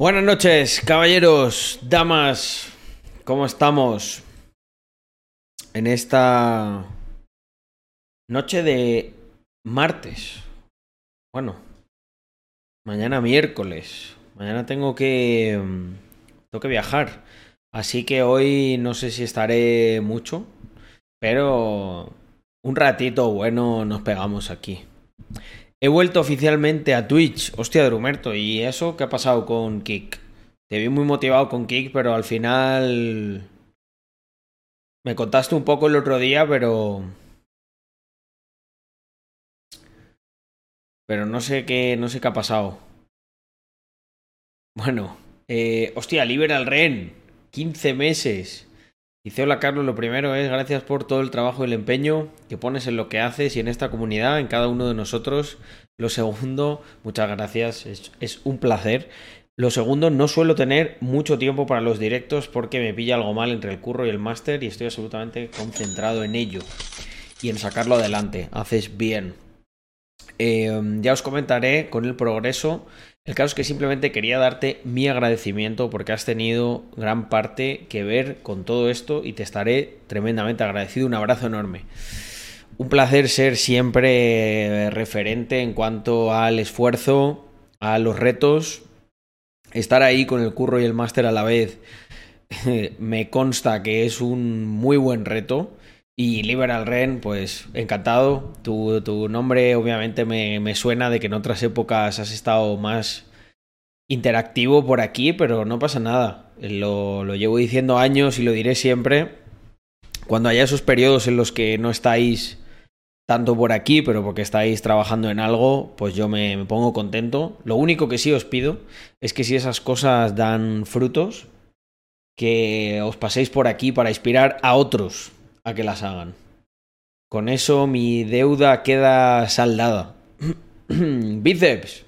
Buenas noches, caballeros, damas, ¿cómo estamos? En esta noche de martes. Bueno, mañana miércoles. Mañana tengo que mm, tengo que viajar, así que hoy no sé si estaré mucho, pero un ratito bueno nos pegamos aquí. He vuelto oficialmente a Twitch. Hostia, Drumerto. ¿Y eso qué ha pasado con Kick? Te vi muy motivado con Kick, pero al final... Me contaste un poco el otro día, pero... Pero no sé qué, no sé qué ha pasado. Bueno, eh, hostia, Liberal Ren. 15 meses. Dice, hola Carlos, lo primero es gracias por todo el trabajo y el empeño que pones en lo que haces y en esta comunidad, en cada uno de nosotros. Lo segundo, muchas gracias, es, un placer. Lo segundo, no suelo tener mucho tiempo para los directos porque me pilla algo mal entre el curro y el máster y estoy absolutamente concentrado en ello y en sacarlo adelante. Haces bien. Eh, ya os comentaré con el progreso. El caso es que simplemente quería darte mi agradecimiento porque has tenido gran parte que ver con todo esto y te estaré tremendamente agradecido. Un abrazo enorme. Un placer ser siempre referente en cuanto al esfuerzo, a los retos. Estar ahí con el curro y el máster a la vez me consta que es un muy buen reto. Y Liberal Ren, pues encantado. Tu, tu nombre obviamente me, me, suena de que en otras épocas has estado más interactivo por aquí, pero no pasa nada. Lo, lo llevo diciendo años y lo diré siempre. Cuando haya esos periodos en los que no estáis tanto por aquí, pero porque estáis trabajando en algo, pues yo me, me pongo contento. Lo único que sí os pido es que si esas cosas dan frutos, que os paséis por aquí para inspirar a otros a que las hagan. Con eso mi deuda queda saldada. Bíceps.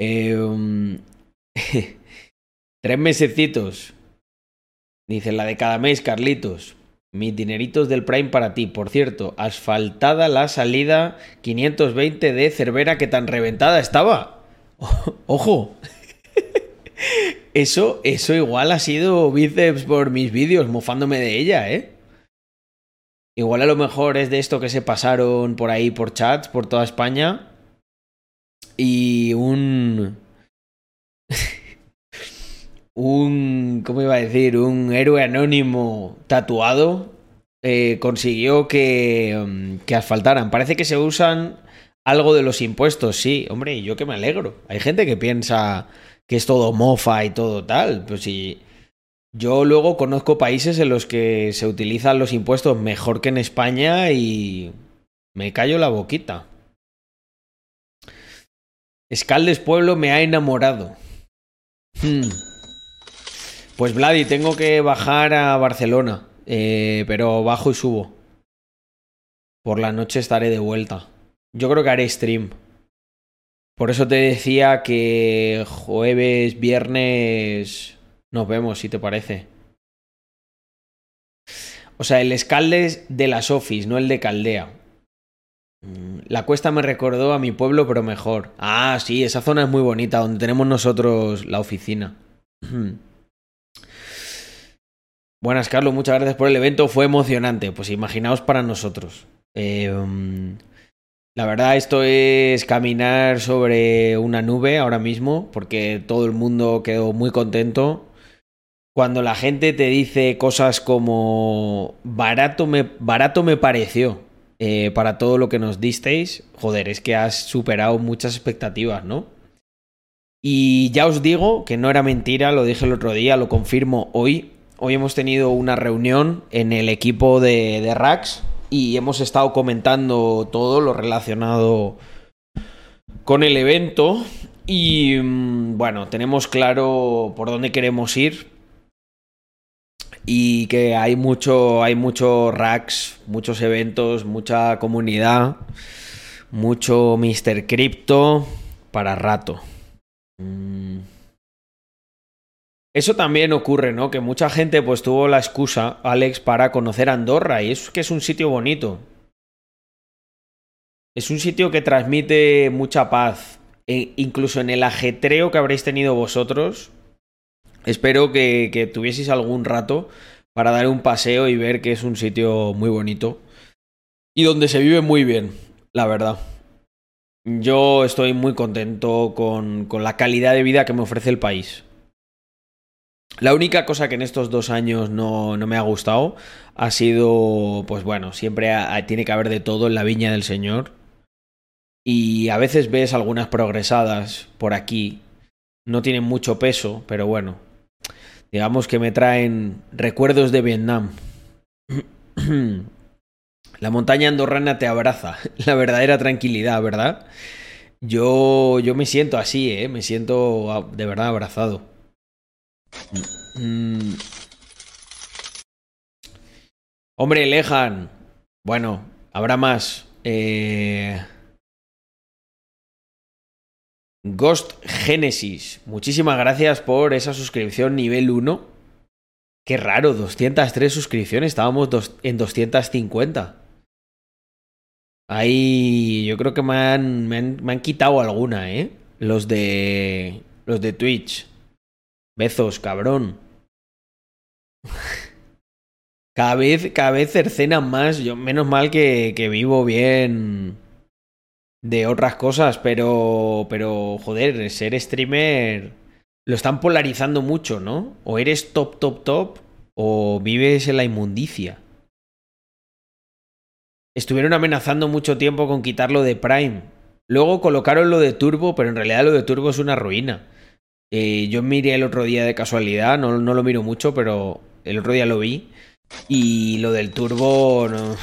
Um, tres mesecitos. Dice la de cada mes, Carlitos. Mis dineritos del Prime para ti. Por cierto, asfaltada la salida 520 de Cervera que tan reventada estaba. Ojo. Eso, eso igual ha sido bíceps por mis vídeos, mofándome de ella, ¿eh? Igual a lo mejor es de esto que se pasaron por ahí por chats, por toda España. Y un... un... ¿Cómo iba a decir? Un héroe anónimo tatuado eh, consiguió que, que asfaltaran. Parece que se usan algo de los impuestos, sí. Hombre, y yo que me alegro. Hay gente que piensa que es todo mofa y todo tal. Pues si yo luego conozco países en los que se utilizan los impuestos mejor que en España y me callo la boquita. Escaldes Pueblo me ha enamorado. Hmm. Pues Vladi, tengo que bajar a Barcelona, eh, pero bajo y subo. Por la noche estaré de vuelta. Yo creo que haré stream. Por eso te decía que jueves, viernes nos vemos, si te parece. O sea, el Escaldes de las Office, no el de Caldea. La cuesta me recordó a mi pueblo, pero mejor. Ah, sí, esa zona es muy bonita, donde tenemos nosotros la oficina. Buenas, Carlos, muchas gracias por el evento, fue emocionante. Pues imaginaos para nosotros. Eh, la verdad, esto es caminar sobre una nube ahora mismo, porque todo el mundo quedó muy contento. Cuando la gente te dice cosas como barato me, barato me pareció eh, para todo lo que nos disteis, joder, es que has superado muchas expectativas, ¿no? Y ya os digo que no era mentira, lo dije el otro día, lo confirmo hoy. Hoy hemos tenido una reunión en el equipo de, de Rax y hemos estado comentando todo lo relacionado con el evento y mm, bueno, tenemos claro por dónde queremos ir y que hay mucho hay muchos racks, muchos eventos, mucha comunidad, mucho Mr. Crypto para rato. Mm. Eso también ocurre, ¿no? Que mucha gente pues tuvo la excusa, Alex, para conocer Andorra y es que es un sitio bonito. Es un sitio que transmite mucha paz. e incluso en el ajetreo que habréis tenido vosotros, espero que, tuvieseis algún rato para dar un paseo y ver que es un sitio muy bonito y donde se vive muy bien, la verdad. Yo estoy muy contento con, con la calidad de vida que me ofrece el país. La única cosa que en estos dos años no, no me ha gustado ha sido, pues bueno, siempre tiene que haber de todo en la viña del Señor. Y a veces ves algunas progresadas por aquí. No tienen mucho peso, pero bueno. Digamos que me traen recuerdos de Vietnam. La montaña andorrana te abraza, la verdadera tranquilidad, ¿verdad? Yo, yo me siento así, ¿eh? Me siento ah, de verdad abrazado. Mm. Hombre, Lejan. Bueno, habrá más. Eh... Ghost Genesis. Muchísimas gracias por esa suscripción nivel 1. Qué raro, 203 suscripciones. Estábamos en 250. Ahí yo creo que me han, me han, me han quitado alguna, ¿eh? Los de. Los de Twitch. Bezos, cabrón. Cada vez, cada vez cercenan más. Yo, menos mal que, que vivo bien de otras cosas, pero. Pero, joder, ser streamer. Lo están polarizando mucho, ¿no? O eres top, top, top, o vives en la inmundicia. Estuvieron amenazando mucho tiempo con quitarlo de Prime. Luego colocaron lo de Turbo, pero en realidad lo de Turbo es una ruina. Eh, yo miré el otro día de casualidad, no, no, lo miro mucho, pero el otro día lo vi. Y lo del Turbo, no.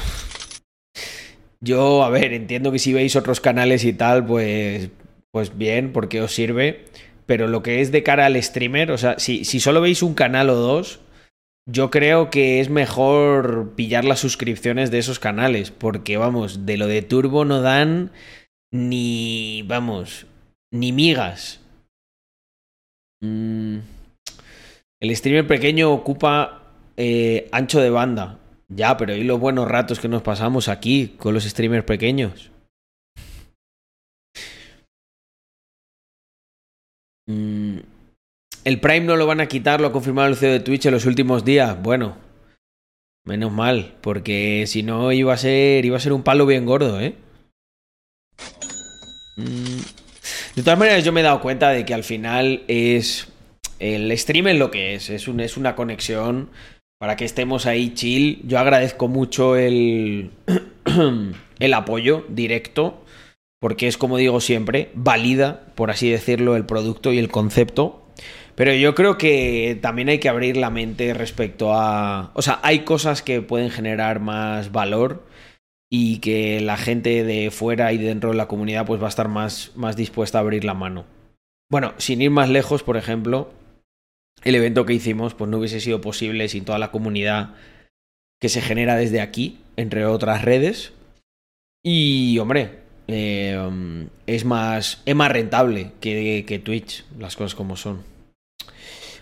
Yo, a ver, entiendo que si veis otros canales y tal, pues, pues bien, porque os sirve. Pero lo que es de cara al streamer, o sea, si, si solo veis un canal o dos, yo creo que es mejor pillar las suscripciones de esos canales, porque vamos, de lo de Turbo no dan ni, vamos, ni migas. Mm. El streamer pequeño ocupa eh, ancho de banda. Ya, pero ¿y los buenos ratos que nos pasamos aquí con los streamers pequeños? Mm. El Prime no lo van a quitar, lo ha confirmado el CEO de Twitch en los últimos días. Bueno, menos mal, porque si no iba a ser, iba a ser un palo bien gordo, ¿eh? Mm. De todas maneras, yo me he dado cuenta de que al final es. El stream es lo que es. Es, un, es una conexión para que estemos ahí chill. Yo agradezco mucho el. el apoyo directo. Porque es como digo siempre, valida, por así decirlo, el producto y el concepto. Pero yo creo que también hay que abrir la mente respecto a... O sea, hay cosas que pueden generar más valor y que la gente de fuera y dentro de la comunidad pues va a estar más, más dispuesta a abrir la mano. Bueno, sin ir más lejos, por ejemplo, el evento que hicimos pues no hubiese sido posible sin toda la comunidad que se genera desde aquí, entre otras redes. Y, hombre, eh, es, más, es más rentable que, que Twitch, las cosas como son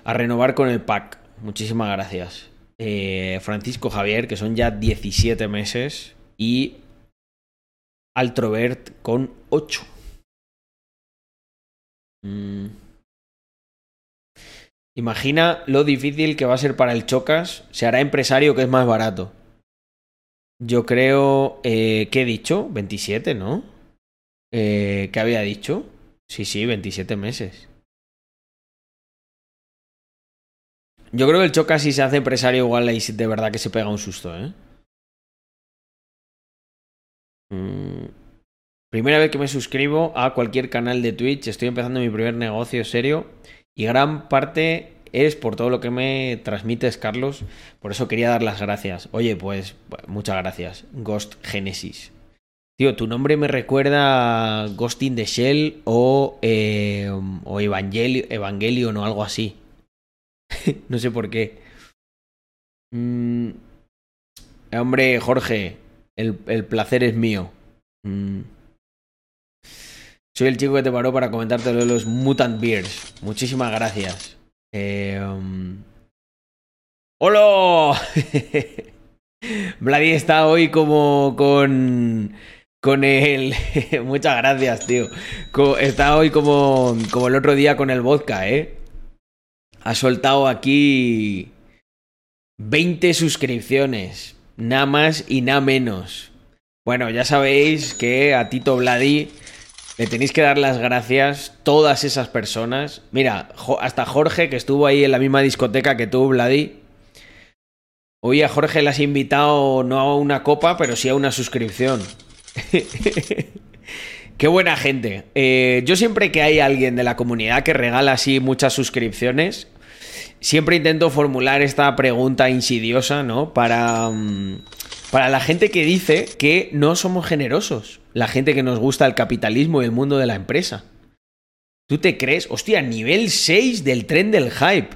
a renovar con el pack. Muchísimas gracias. Eh, Francisco Javier, que son ya 17 meses. Y Altrovert con 8. Mm. Imagina lo difícil que va a ser para el Chocas. Se hará empresario que es más barato. Yo creo... Eh, ¿Qué he dicho? 27, ¿no? Eh, ¿Qué había dicho? Sí, sí, 27 meses. Yo creo que el Choca si se hace empresario igual ahí de verdad que se pega un susto, ¿eh? Mm. Primera vez que me suscribo a cualquier canal de Twitch, estoy empezando mi primer negocio serio y gran parte es por todo lo que me transmites, Carlos. Por eso quería dar las gracias. Oye, pues muchas gracias, Ghost Genesis. Tío, tu nombre me recuerda a Ghost in the Shell o, eh, o Evangelion o algo así. no sé por qué. Mm, hombre, Jorge, el, el, placer es mío. Mm. Soy el chico que te paró para comentarte lo de los Mutant Beers. Muchísimas gracias. Eh, um... ¡Hola! Vladi está hoy como con con el... Muchas gracias, tío. Está hoy como, como el otro día con el vodka, ¿eh? Ha soltado aquí 20 suscripciones. Nada más y nada menos. Bueno, ya sabéis que a Tito Vladi le tenéis que dar las gracias todas esas personas. Mira, hasta Jorge, que estuvo ahí en la misma discoteca que tú, Vladi. Hoy a Jorge le has invitado no a una copa, pero sí a una suscripción. Qué buena gente. Eh, yo siempre que hay alguien de la comunidad que regala así muchas suscripciones, siempre intento formular esta pregunta insidiosa, ¿no? Para... Mm, para la gente que dice que no somos generosos, la gente que nos gusta el capitalismo y el mundo de la empresa. ¿Tú te crees? Hostia, nivel 6 del tren del hype.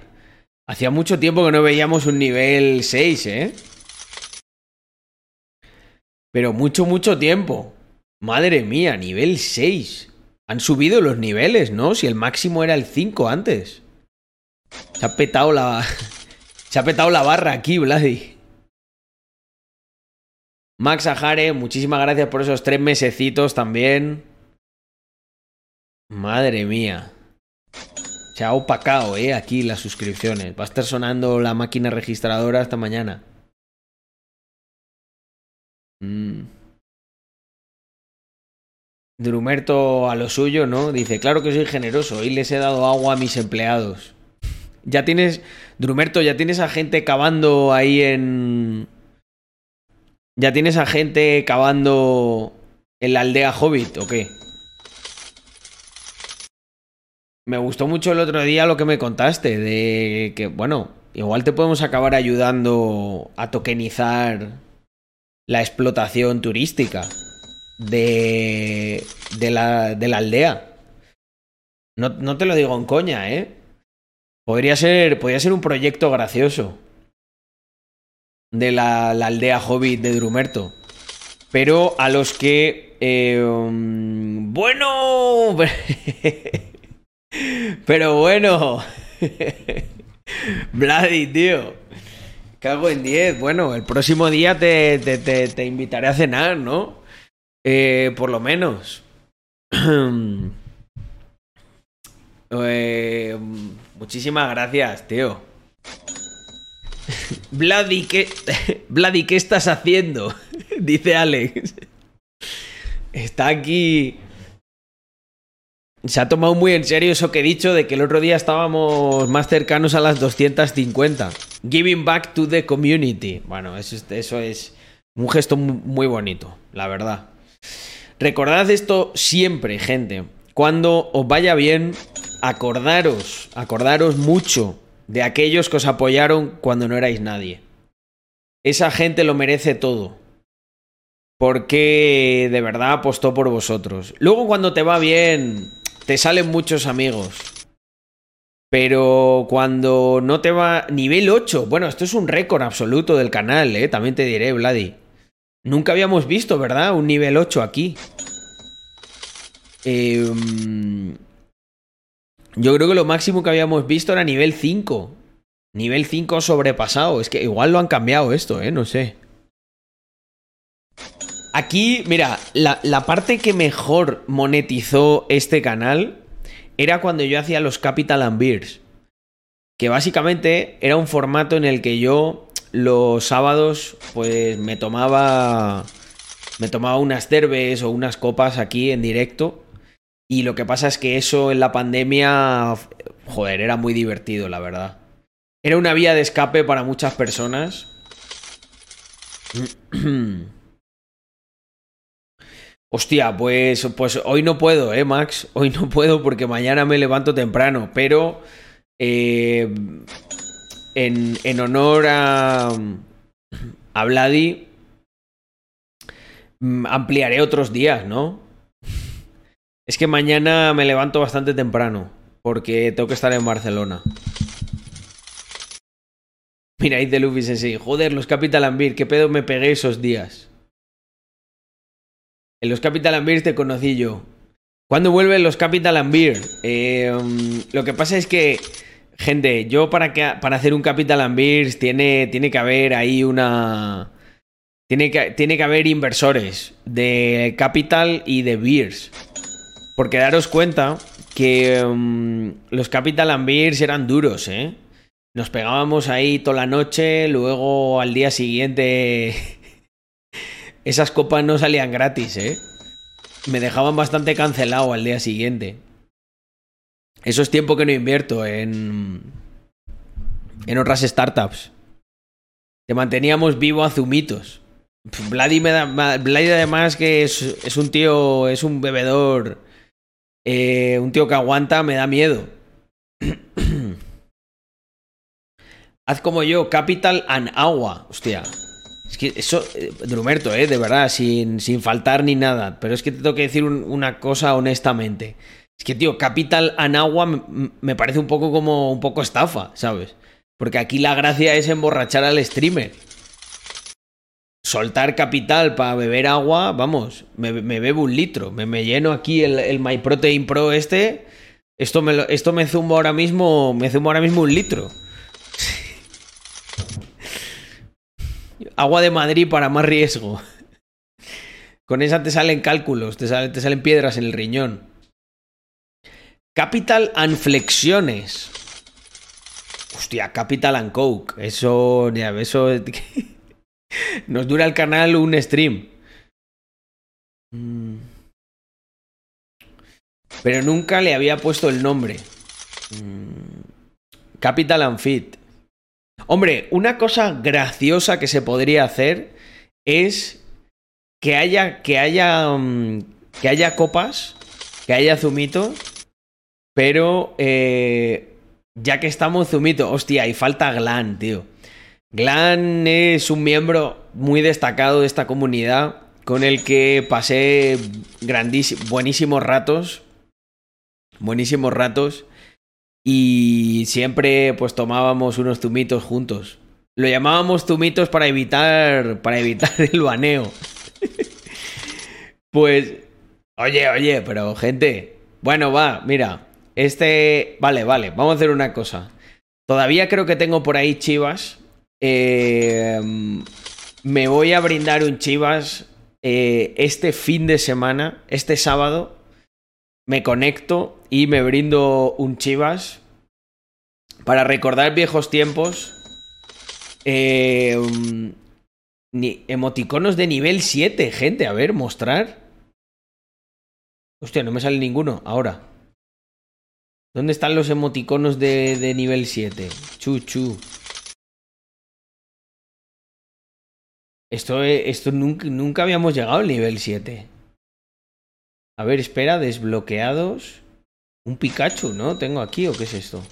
Hacía mucho tiempo que no veíamos un nivel 6, ¿eh? Pero mucho, mucho tiempo. Madre mía, nivel 6. Han subido los niveles, ¿no? Si el máximo era el 5 antes. Se ha petado la... Se ha petado la barra aquí, Vladi. Max Ajare, muchísimas gracias por esos tres mesecitos también. Madre mía. Se ha opacado, eh, aquí las suscripciones. Va a estar sonando la máquina registradora hasta mañana. Mm. Drumerto a lo suyo, ¿no? Dice, claro que soy generoso y les he dado agua a mis empleados. Ya tienes, Drumerto, ya tienes a gente cavando ahí en, ¿Ya tienes a gente cavando en la aldea Hobbit o qué? Me gustó mucho el otro día lo que me contaste de que, bueno, igual te podemos acabar ayudando a tokenizar la explotación turística de, de, la, de la aldea. No, no te lo digo en coña, ¿eh? Podría ser, podría ser un proyecto gracioso de la, aldea hobbit de Drumerto. Pero a los que... Eh, um, bueno... Pero bueno... Bloody, tío. Cago en 10. Bueno, el próximo día te, te, te, invitaré a cenar, ¿no? Eh, por lo menos. eh, muchísimas gracias, tío. Vladi, ¿qué, ¿qué estás haciendo? Dice Alex. Está aquí. Se ha tomado muy en serio eso que he dicho de que el otro día estábamos más cercanos a las 250. Giving back to the community. Bueno, eso, eso es un gesto muy bonito, la verdad. Recordad esto siempre, gente. Cuando os vaya bien, acordaros, acordaros mucho de aquellos que os apoyaron cuando no erais nadie. Esa gente lo merece todo. Porque de verdad apostó por vosotros. Luego cuando te va bien, te salen muchos amigos. Pero cuando no te va... Nivel 8. Bueno, esto es un récord absoluto del canal, ¿eh? También te diré, Vladi. Nunca habíamos visto, ¿verdad? Un nivel 8 aquí. Eh... Yo creo que lo máximo que habíamos visto era nivel 5. Nivel 5 sobrepasado. Es que igual lo han cambiado esto, ¿eh? No sé. Aquí, mira, la, parte que mejor monetizó este canal era cuando yo hacía los Capital and Beers. Que básicamente era un formato en el que yo los sábados, pues me tomaba. Me tomaba unas cerves o unas copas aquí en directo y lo que pasa es que eso en la pandemia, joder, era muy divertido, la verdad. Era una vía de escape para muchas personas. Hostia, pues, pues hoy no puedo, ¿eh, Max? Hoy no puedo porque mañana me levanto temprano, pero eh, en, en, honor a, a Vladi mm, ampliaré otros días, ¿no? Es que mañana me levanto bastante temprano, porque tengo que estar en Barcelona. Mira, ahí de Luffy Sensei. Joder, los Capital Ambir, qué pedo me pegué esos días. En los Capital Ambir te conocí yo. ¿Cuándo vuelven los Capital Ambir? Eh, um, lo que pasa es que, gente, yo para, que, para hacer un Capital Ambir tiene, tiene que haber ahí una Tiene que, tiene que haber inversores de Capital y de Beers. Porque daros cuenta que mm, los Capital and eran duros, ¿eh? Nos pegábamos ahí toda la noche, luego al día siguiente esas copas no salían gratis, ¿eh? Me dejaban bastante cancelado al día siguiente. Eso es tiempo que no invierto en en otras startups. Te manteníamos vivo a zumitos. Vladi, además que es, un tío, es un bebedor, eh, un tío que aguanta, me da miedo. Haz como yo, Capital and Agua. Hostia. Es que eso, eh, Drumerto, eh, de verdad, sin, sin faltar ni nada. Pero es que te tengo que decir un, una cosa honestamente. Es que, tío, Capital and Agua me, me parece un poco como un poco estafa, ¿sabes? Porque aquí la gracia es emborrachar al streamer. Soltar capital para beber agua, vamos, me, bebo un litro. Me, lleno aquí el, el My Pro este. Esto me, esto me zumbo ahora mismo. Me zumbo ahora mismo un litro. Agua de Madrid para más riesgo. Con esa te salen cálculos, te salen, te salen piedras en el riñón. Capital and flexiones. Hostia, Capital and Coke. Eso, eso. Nos dura el canal un stream. Mm. Pero nunca le había puesto el nombre. Mm. Capital and Fit. Hombre, una cosa graciosa que se podría hacer es que haya que haya um, que haya copas, que haya zumito, pero eh, ya que estamos zumito, hostia, y falta Glan, tío. Glan es un miembro muy destacado de esta comunidad con el que pasé buenísimos ratos. Buenísimos ratos. Y siempre pues tomábamos unos zumitos juntos. Lo llamábamos zumitos para evitar para evitar el baneo. pues oye, oye, pero gente, bueno, va, mira, este, vale, vale, vamos a hacer una cosa. Todavía creo que tengo por ahí chivas. Eh, me voy a brindar un chivas eh, este fin de semana, este sábado. Me conecto y me brindo un chivas para recordar viejos tiempos. Ni, emoticonos de nivel 7, gente. A ver, mostrar. Hostia, no me sale ninguno ahora. ¿Dónde están los emoticonos de, de nivel 7? Chuchu. Esto, esto nunca, nunca habíamos llegado al nivel 7. A ver, espera, desbloqueados. Un Pikachu, ¿no? Tengo aquí, ¿o qué es esto?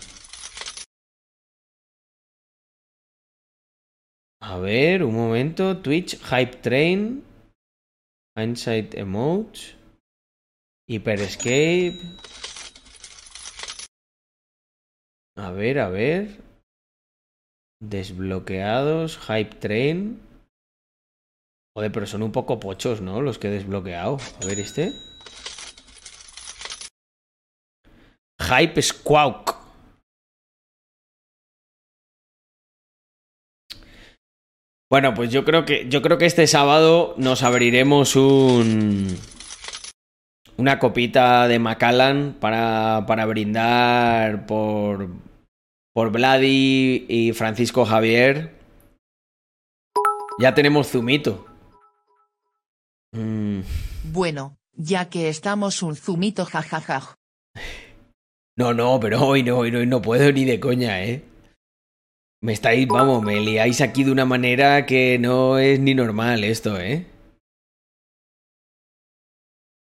A ver, un momento. Twitch, Hype Train. Hindsight Emotes. Hyper Escape. A ver, a ver. Desbloqueados, Hype Train. Joder, pero son un poco pochos, ¿no? Los que he desbloqueado. A ver este. Hype Squawk. Bueno, pues yo creo que yo creo que este sábado nos abriremos un una copita de Macallan para, para brindar por por Vladi y Francisco Javier. Ya tenemos Zumito. Mm. Bueno, ya que estamos un Zumito jajaja. No, no, pero hoy no, hoy no, hoy no puedo ni de coña, ¿eh? Me estáis, vamos, me liáis aquí de una manera que no es ni normal esto, ¿eh?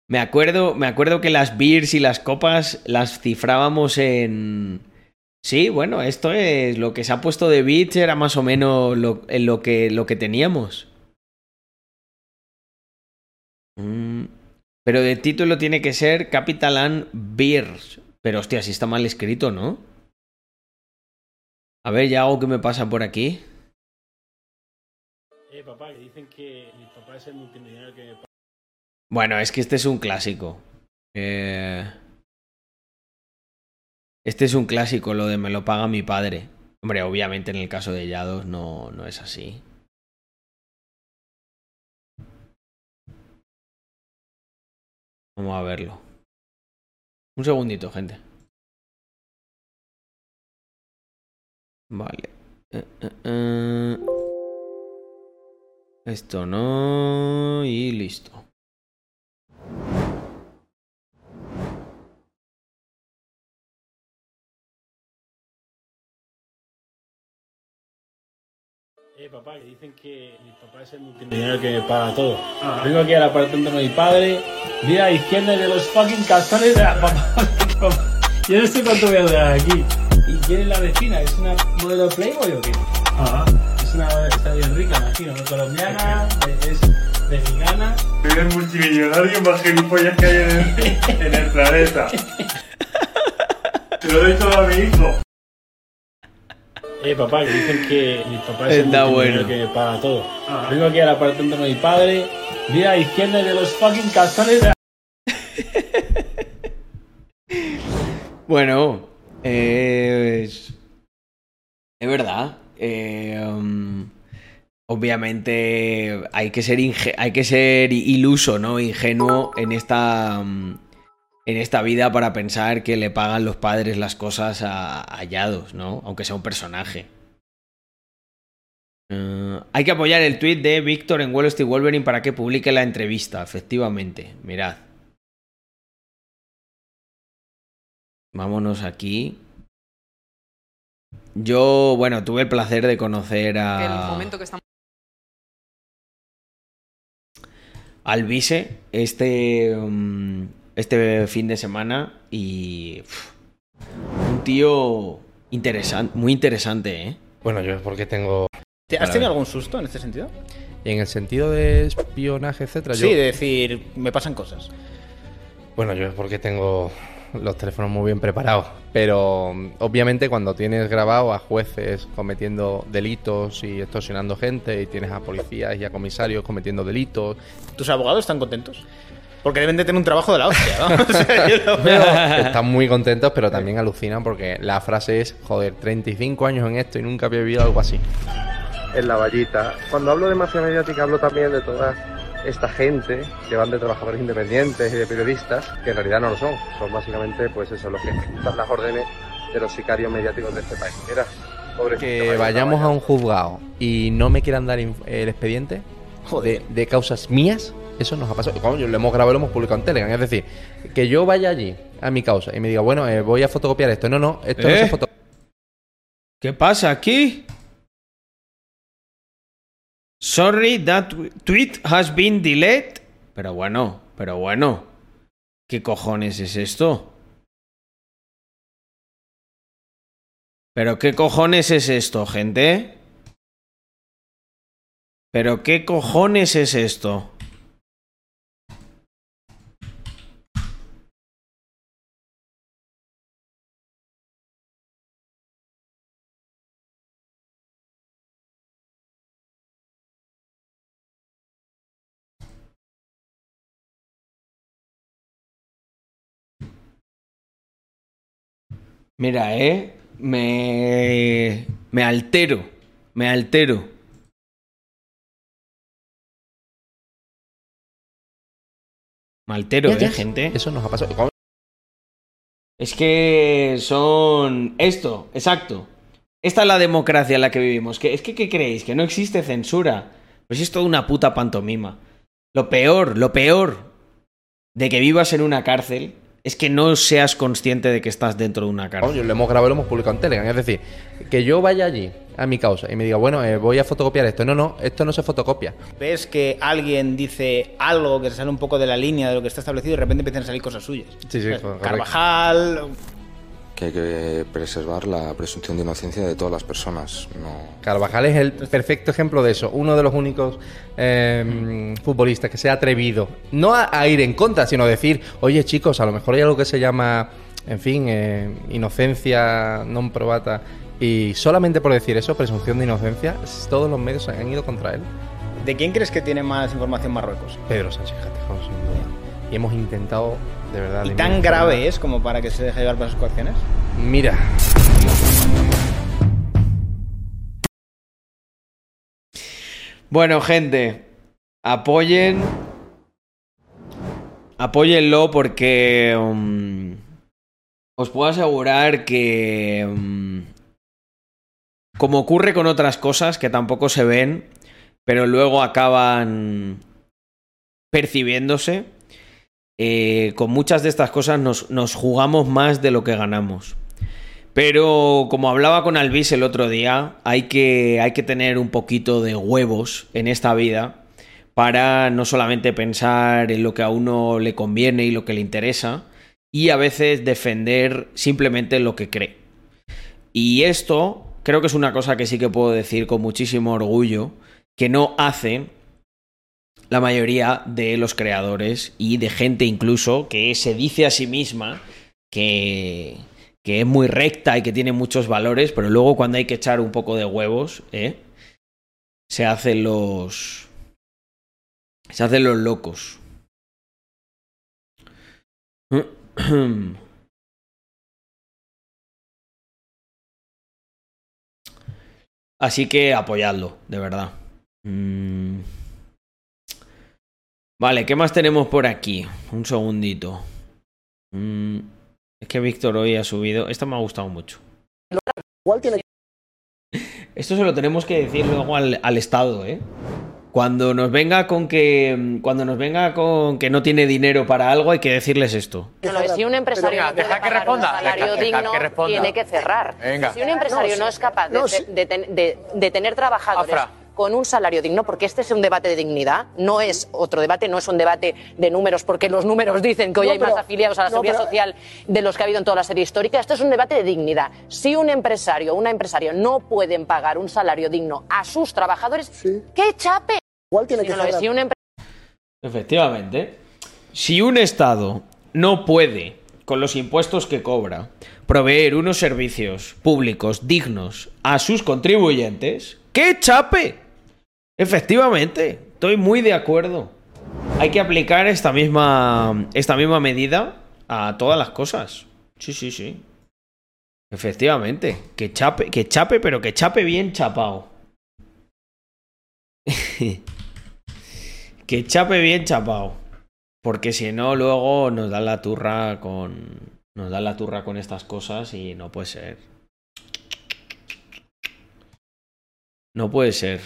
Me acuerdo, me acuerdo que las beers y las copas las cifrábamos en Sí, bueno, esto es lo que se ha puesto de bits era más o menos lo, en lo que, lo que teníamos. Mm, pero de título tiene que ser Capital and Beers. Pero hostia, si está mal escrito, ¿no? A ver, ya algo que me pasa por aquí. Eh, papá, que dicen que mi papá es el multimillonario que me... Bueno, es que este es un clásico. Eh... Este es un clásico, lo de me lo paga mi padre. Hombre, obviamente en el caso de Yados no, no es así. Vamos a verlo. Un segundito, gente. Vale. Eh, eh, eh. Esto no. Y listo. Eh, papá, que dicen que mi papá es el multimillonario que me paga todo. Vengo aquí al apartamento de mi padre, mira a la izquierda y de los fucking calzones de la papá. papá. Yo no sé cuánto voy a durar aquí. ¿Y quién es la vecina? ¿Es una modelo Playboy o qué? Es una, está bien rica, imagino, ¿no? colombiana, es mexicana. Soy el multimillonario más gilipollas que hay en el, en el planeta. Se lo doy todo a mi hijo. Eh, papá, que dicen que mi papá es Está bueno. que me paga todo. Vengo aquí al apartamento de mi padre, mira a la izquierda de los fucking calzones de la Bueno, eh, es, es verdad. eh, um, obviamente hay que ser inge- hay que ser iluso, ¿no? Ingenuo en esta um, en esta vida para pensar que le pagan los padres las cosas a, a Yados, ¿no? Aunque sea un personaje. Eh, hay que apoyar el tweet de Víctor en Wall Street Wolverine para que publique la entrevista, efectivamente. Mirad. Vámonos aquí. Yo, bueno, tuve el placer de conocer a. el momento que estamos al Vise este, um, este fin de semana y uf, un tío interesante, muy interesante, ¿eh? Bueno, yo es porque tengo. ¿Te- ¿Has tenido algún susto en este sentido? En el sentido de espionaje, etcétera. Sí, yo, de decir, me pasan cosas. Bueno, yo es porque tengo los teléfonos muy bien preparados. Pero mm, obviamente cuando tienes grabado a jueces cometiendo delitos y extorsionando gente y tienes a policías y a comisarios cometiendo delitos, ¿Tus abogados están contentos? Porque deben de tener un trabajo de la hostia, ¿no? O sea, yo lo veo- están muy contentos, pero también alucinan porque la frase es, joder, 35 años en esto y nunca había vivido algo así. en la vallita. Cuando hablo de mafia mediática hablo también de toda esta gente que van de trabajadores independientes y de periodistas, que en realidad no lo son. Son básicamente, pues eso, los que ejecutan las órdenes de los sicarios mediáticos de este país. Que vaya, vayamos vaya. a un juzgado y no me quieran dar el expediente Joder. de, de causas mías, eso nos ha pasado. Coño, lo hemos grabado y lo hemos publicado en Telegram. Es decir, que yo vaya allí a mi causa y me diga, bueno, eh, voy a fotocopiar esto. No, no, esto no ¿Eh? se fotocopia. ¿Qué pasa aquí? Sorry, that tweet has been deleted. Pero bueno, pero bueno. ¿Qué cojones es esto? ¿Pero qué cojones es esto, gente? ¿Pero qué cojones es esto? Mira, eh. Me. Me altero. Me altero. Me altero, eh, gente. Eso nos ha pasado. Es que son esto, exacto. Esta es la democracia en la que vivimos. Que, es que, ¿qué creéis? Que no existe censura. Pues es toda una puta pantomima. Lo peor, lo peor de que vivas en una cárcel es que no seas consciente de que estás dentro de una cárcel. Coño, lo hemos grabado y lo hemos publicado en Telegram. Es decir, que yo vaya allí a mi causa y me diga, bueno, eh, voy a fotocopiar esto. No, no, esto no se fotocopia. Ves que alguien dice algo que se sale un poco de la línea de lo que está establecido y de repente empiezan a salir cosas suyas. Sí, sí, correcto. Carvajal, que hay que preservar la presunción de inocencia de todas las personas. No, Carvajal es el perfecto ejemplo de eso. Uno de los únicos eh, futbolistas que se ha atrevido no a, a ir en contra, sino a decir, oye chicos, a lo mejor hay algo que se llama, en fin, eh, inocencia non probata. Y solamente por decir eso, presunción de inocencia, todos los medios han ido contra él. ¿de quién crees que tiene más información Marruecos? Pedro Sánchez sin duda. Y hemos intentado, de verdad... ¿Y tan grave es como para que se deje llevar por sus coacciones? Mira, Bueno, gente, apoyen apóyenlo porque mm, os puedo asegurar que, mm, como ocurre con otras cosas que tampoco se ven, pero luego acaban percibiéndose, eh, con muchas de estas cosas nos, nos jugamos más de lo que ganamos. Pero como hablaba con Alvis el otro día, hay que, hay que tener un poquito de huevos en esta vida para no solamente pensar en lo que a uno le conviene y lo que le interesa, y a veces defender simplemente lo que cree. Y esto creo que es una cosa que sí que puedo decir con muchísimo orgullo, que no hacen la mayoría de los creadores y de gente incluso que se dice a sí misma que, que es muy recta y que tiene muchos valores, pero luego cuando hay que echar un poco de huevos, ¿eh? se hacen los... se hacen los locos. Así que apoyadlo, de verdad. Mm. Vale, ¿qué más tenemos por aquí? Un segundito. Mm, Es que Víctor hoy ha subido. Esta me ha gustado mucho. Esto se lo tenemos que decir luego al, al Estado, ¿eh? Cuando nos venga con que. Cuando nos venga con que no tiene dinero para algo, hay que decirles esto. Si un empresario Venga, no puede deja que responda, un salario deja- deja digno, que responda. tiene que cerrar. Venga. Si un empresario no, es capaz de, de ten- de- de tener trabajadores Afra. Con un salario digno, porque este es un debate de dignidad, no es otro debate, no es un debate de números, porque los números dicen que hoy No, hay más afiliados a la no, seguridad pero- social de los que ha habido en toda la serie histórica. Esto es un debate de dignidad. Si un empresario o una empresaria no pueden pagar un salario digno a sus trabajadores, ¡qué chape! Igual tiene Si que no lo es, cerrar. si un empre- Efectivamente. Si un Estado no puede, con los impuestos que cobra, proveer unos servicios públicos dignos a sus contribuyentes, ¡qué chape! Efectivamente, estoy muy de acuerdo. Hay que aplicar esta misma, esta misma medida a todas las cosas. Sí, sí, sí. Efectivamente, que chape, que chape, pero que chape bien chapao. que chape bien chapao. Porque si no, luego nos da la turra con. Nos da la turra con estas cosas y no puede ser. No puede ser.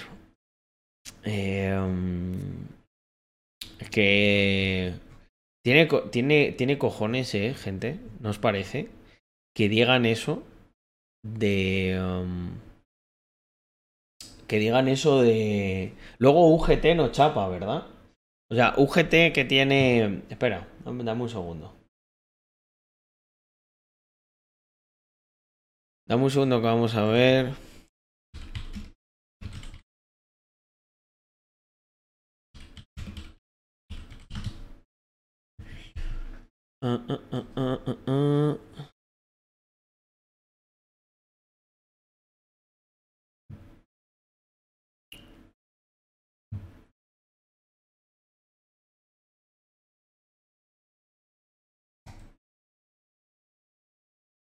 Es que. Tiene, tiene, tiene cojones, eh, gente. ¿No parece? Que digan eso de. um, que digan eso de. Luego UGT no chapa, ¿verdad? O sea, UGT que tiene. Espera, dame un segundo. Dame un segundo que vamos a ver. Ah, ah, ah, ah, ah, ah.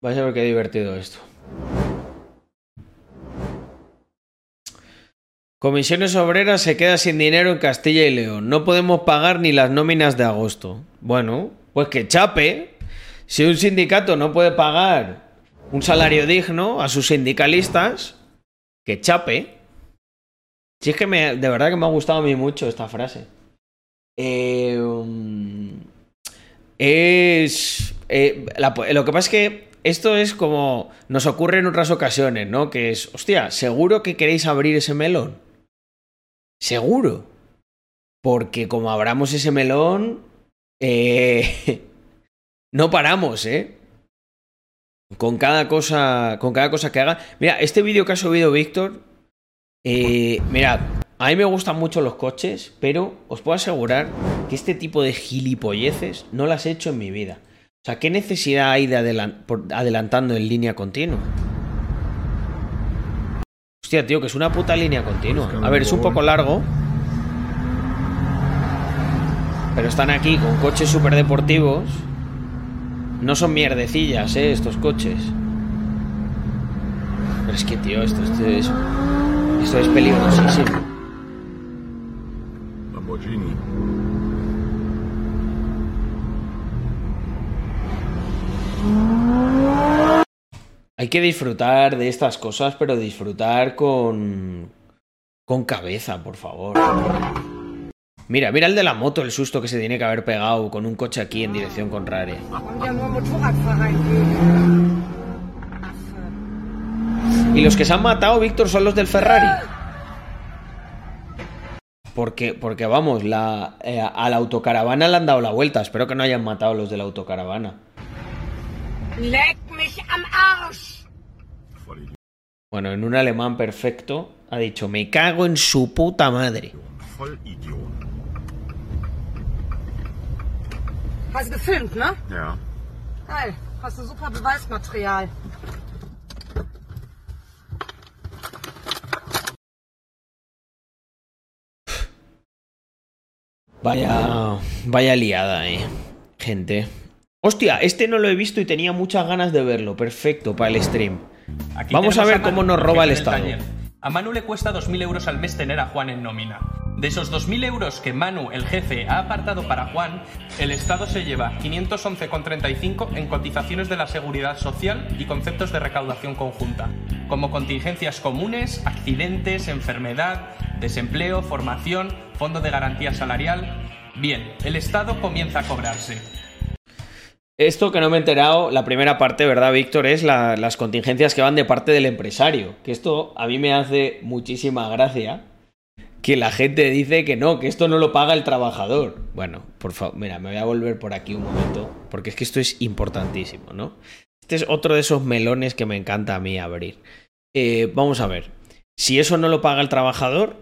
Vais a ver qué divertido esto. Comisiones Obreras se queda sin dinero en Castilla y León. No podemos pagar ni las nóminas de agosto. Bueno, pues que chape. Si un sindicato no puede pagar un salario digno a sus sindicalistas, que chape. Si es que me, de verdad que me ha gustado a mí mucho esta frase. Eh, es. eh, lo que pasa es que esto es como nos ocurre en otras ocasiones, ¿no? Que es, hostia, ¿seguro que queréis abrir ese melón? Seguro. Porque como abramos ese melón, eh, no paramos, ¿eh? Con cada cosa, con cada cosa que haga. Mira, este vídeo que ha subido Víctor, eh, mirad, a mí me gustan mucho los coches, pero os puedo asegurar que este tipo de gilipolleces no las he hecho en mi vida. O sea, ¿qué necesidad hay de por- adelantando en línea continua? Hostia, tío, que es una puta línea continua. A ver, es un poco largo. Pero están aquí con coches superdeportivos. No son mierdecillas, eh, estos coches. Pero es que, tío, esto, es. Esto es peligrosísimo. Lamborghini. Hay que disfrutar de estas cosas, pero disfrutar con. con cabeza, por favor. Mira, mira el de la moto, el susto que se tiene que haber pegado con un coche aquí en dirección contraria. Y los que se han matado, Víctor, son los del Ferrari. Porque, porque vamos, la, eh, a la autocaravana le han dado la vuelta. Espero que no hayan matado los de la autocaravana. Leck mich am Arsch! Bueno, en un alemán perfecto ha dicho, me cago en su puta madre. Gefilmt, ne? Ja. Geil. Hast du super Beweismaterial. Vaya, vaya liada, eh. Gente. Hostia, este no lo he visto y tenía muchas ganas de verlo. Perfecto, para el stream. Aquí Vamos a ver Manu, cómo nos roba el Estado. A Manu le cuesta 2.000 euros al mes tener a Juan en nómina. De esos 2.000 euros que Manu, el jefe, ha apartado para Juan, el Estado se lleva 511,35 en cotizaciones de la seguridad social y conceptos de recaudación conjunta, como contingencias comunes, accidentes, enfermedad, desempleo, formación, fondo de garantía salarial. Bien, el Estado comienza a cobrarse. Esto que no me he enterado, la primera parte, ¿verdad, Víctor? Es la- las contingencias que van de parte del empresario. Que esto a mí me hace muchísima gracia. Que la gente dice que no, que esto no lo paga el trabajador. Bueno, por favor, mira, me voy a volver por aquí un momento. Porque es que esto es importantísimo, ¿no? Este es otro de esos melones que me encanta a mí abrir. Eh, vamos a ver. Si eso no lo paga el trabajador,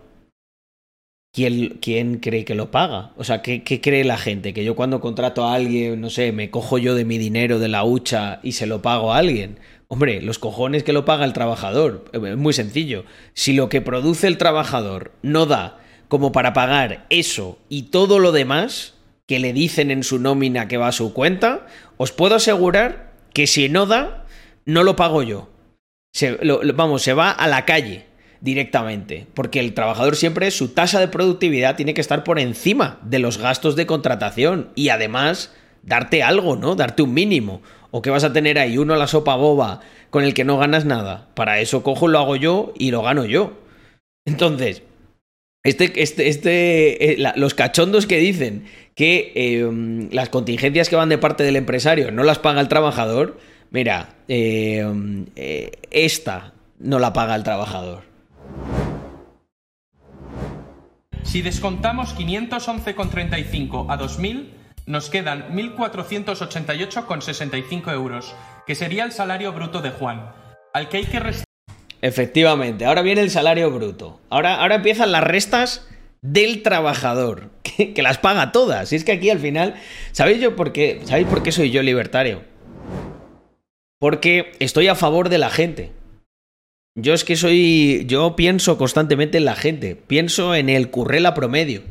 ¿quién, quién cree que lo paga? O sea, ¿qué, ¿qué cree la gente? Que yo cuando contrato a alguien, no sé, me cojo yo de mi dinero de la hucha y se lo pago a alguien. Hombre, los cojones que lo paga el trabajador. Eh, Es muy sencillo. Si lo que produce el trabajador no da como para pagar eso y todo lo demás que le dicen en su nómina que va a su cuenta, os puedo asegurar que si no da, no lo pago yo. Se- lo- vamos, se va a la calle directamente, porque el trabajador siempre su tasa de productividad tiene que estar por encima de los gastos de contratación y además darte algo, ¿no? Darte un mínimo. O que vas a tener ahí uno a la sopa boba con el que no ganas nada. Para eso cojo, lo hago yo y lo gano yo. Entonces, este, este, este, eh, los cachondos que dicen que eh, las contingencias que van de parte del empresario no las paga el trabajador, mira, eh, eh, esta no la paga el trabajador. Si descontamos 511,35 a 2.000, nos quedan 1.488,65 euros, que sería el salario bruto de Juan, al que hay que restar Efectivamente, ahora viene el salario bruto. Ahora, ahora empiezan las restas del trabajador, que, que las paga todas. Y es que aquí al final, ¿sabéis yo por qué? ¿Sabéis por qué soy yo libertario? Porque estoy a favor de la gente. Yo es que soy. Yo pienso constantemente en la gente. Pienso en el currela promedio,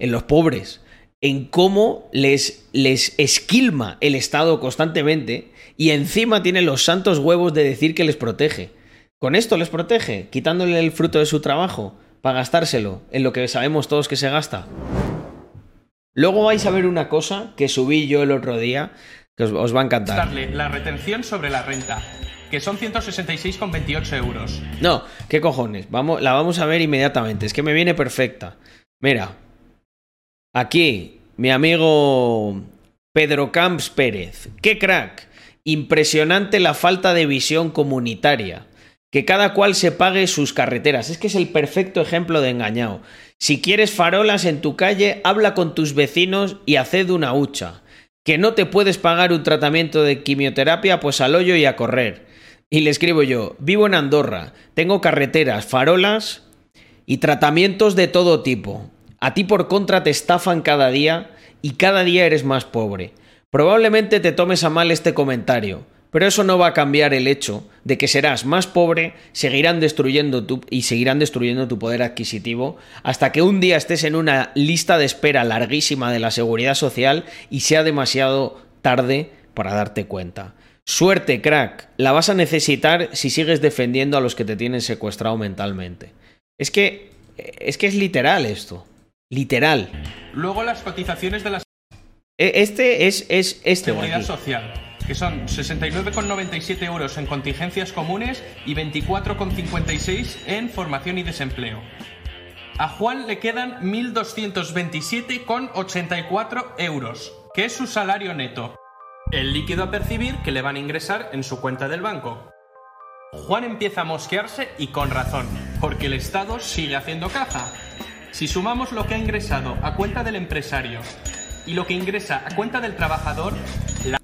en los pobres, en cómo les, les esquilma el Estado constantemente y encima tiene los santos huevos de decir que les protege. Con esto les protege, quitándole el fruto de su trabajo para gastárselo en lo que sabemos todos que se gasta. Luego vais a ver una cosa que subí yo el otro día que os, os va a encantar. darle la retención sobre la renta, que son 166,28 euros. No, ¿qué cojones? Vamos, la vamos a ver inmediatamente. Es que me viene perfecta. Mira, aquí mi amigo Pedro Camps Pérez. ¡Qué crack! Impresionante la falta de visión comunitaria. Que cada cual se pague sus carreteras. Es que es el perfecto ejemplo de engañado. Si quieres farolas en tu calle, habla con tus vecinos y haced una hucha. Que no te puedes pagar un tratamiento de quimioterapia, pues al hoyo y a correr. Y le escribo yo, vivo en Andorra, tengo carreteras, farolas y tratamientos de todo tipo. A ti por contra te estafan cada día y cada día eres más pobre. Probablemente te tomes a mal este comentario, pero eso no va a cambiar el hecho de que serás más pobre, seguirán destruyendo tu y seguirán destruyendo tu poder adquisitivo hasta que un día estés en una lista de espera larguísima de la seguridad social y sea demasiado tarde para darte cuenta. Suerte, crack, la vas a necesitar si sigues defendiendo a los que te tienen secuestrado mentalmente. Es que es que es literal esto. Literal. Luego las cotizaciones de la E- Este es, es este seguridad social, que son 69,97 euros en contingencias comunes y 24,56 en formación y desempleo. A Juan le quedan 1.227,84 euros, que es su salario neto. El líquido a percibir que le van a ingresar en su cuenta del banco. Juan empieza a mosquearse y con razón, porque el Estado sigue haciendo caja. Si sumamos lo que ha ingresado a cuenta del empresario y lo que ingresa a cuenta del trabajador, la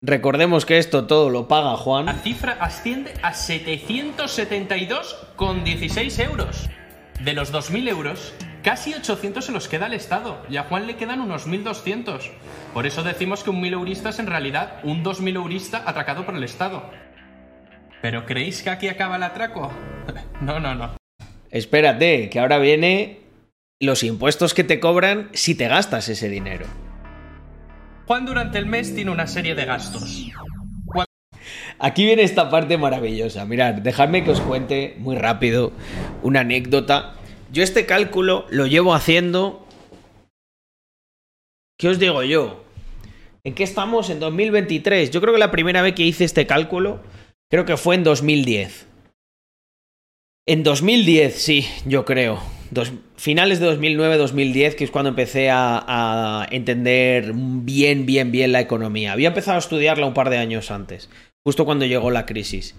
Recordemos que esto todo lo paga Juan. cifra asciende a 772,16 euros. De los 2.000 euros, casi 800 se los queda al Estado y a Juan le quedan unos 1.200. Por eso decimos que un 1.000 eurista es en realidad un 2.000 eurista atracado por el Estado. ¿Pero creéis que aquí acaba el atraco? No, no, no. Espérate, que ahora viene los impuestos que te cobran si te gastas ese dinero. Juan durante el mes tiene una serie de gastos. Aquí viene esta parte maravillosa. Mirad, dejadme que os cuente muy rápido una anécdota. Yo este cálculo lo llevo haciendo... ¿Qué os digo yo? ¿En qué estamos? En 2023. Yo creo que la primera vez que hice este cálculo, creo que fue en 2010. En 2010, sí, yo creo. Dos- finales de 2009-2010, que es cuando empecé a, entender bien, bien, bien la economía. Había empezado a estudiarla un par de años antes, justo cuando llegó la crisis.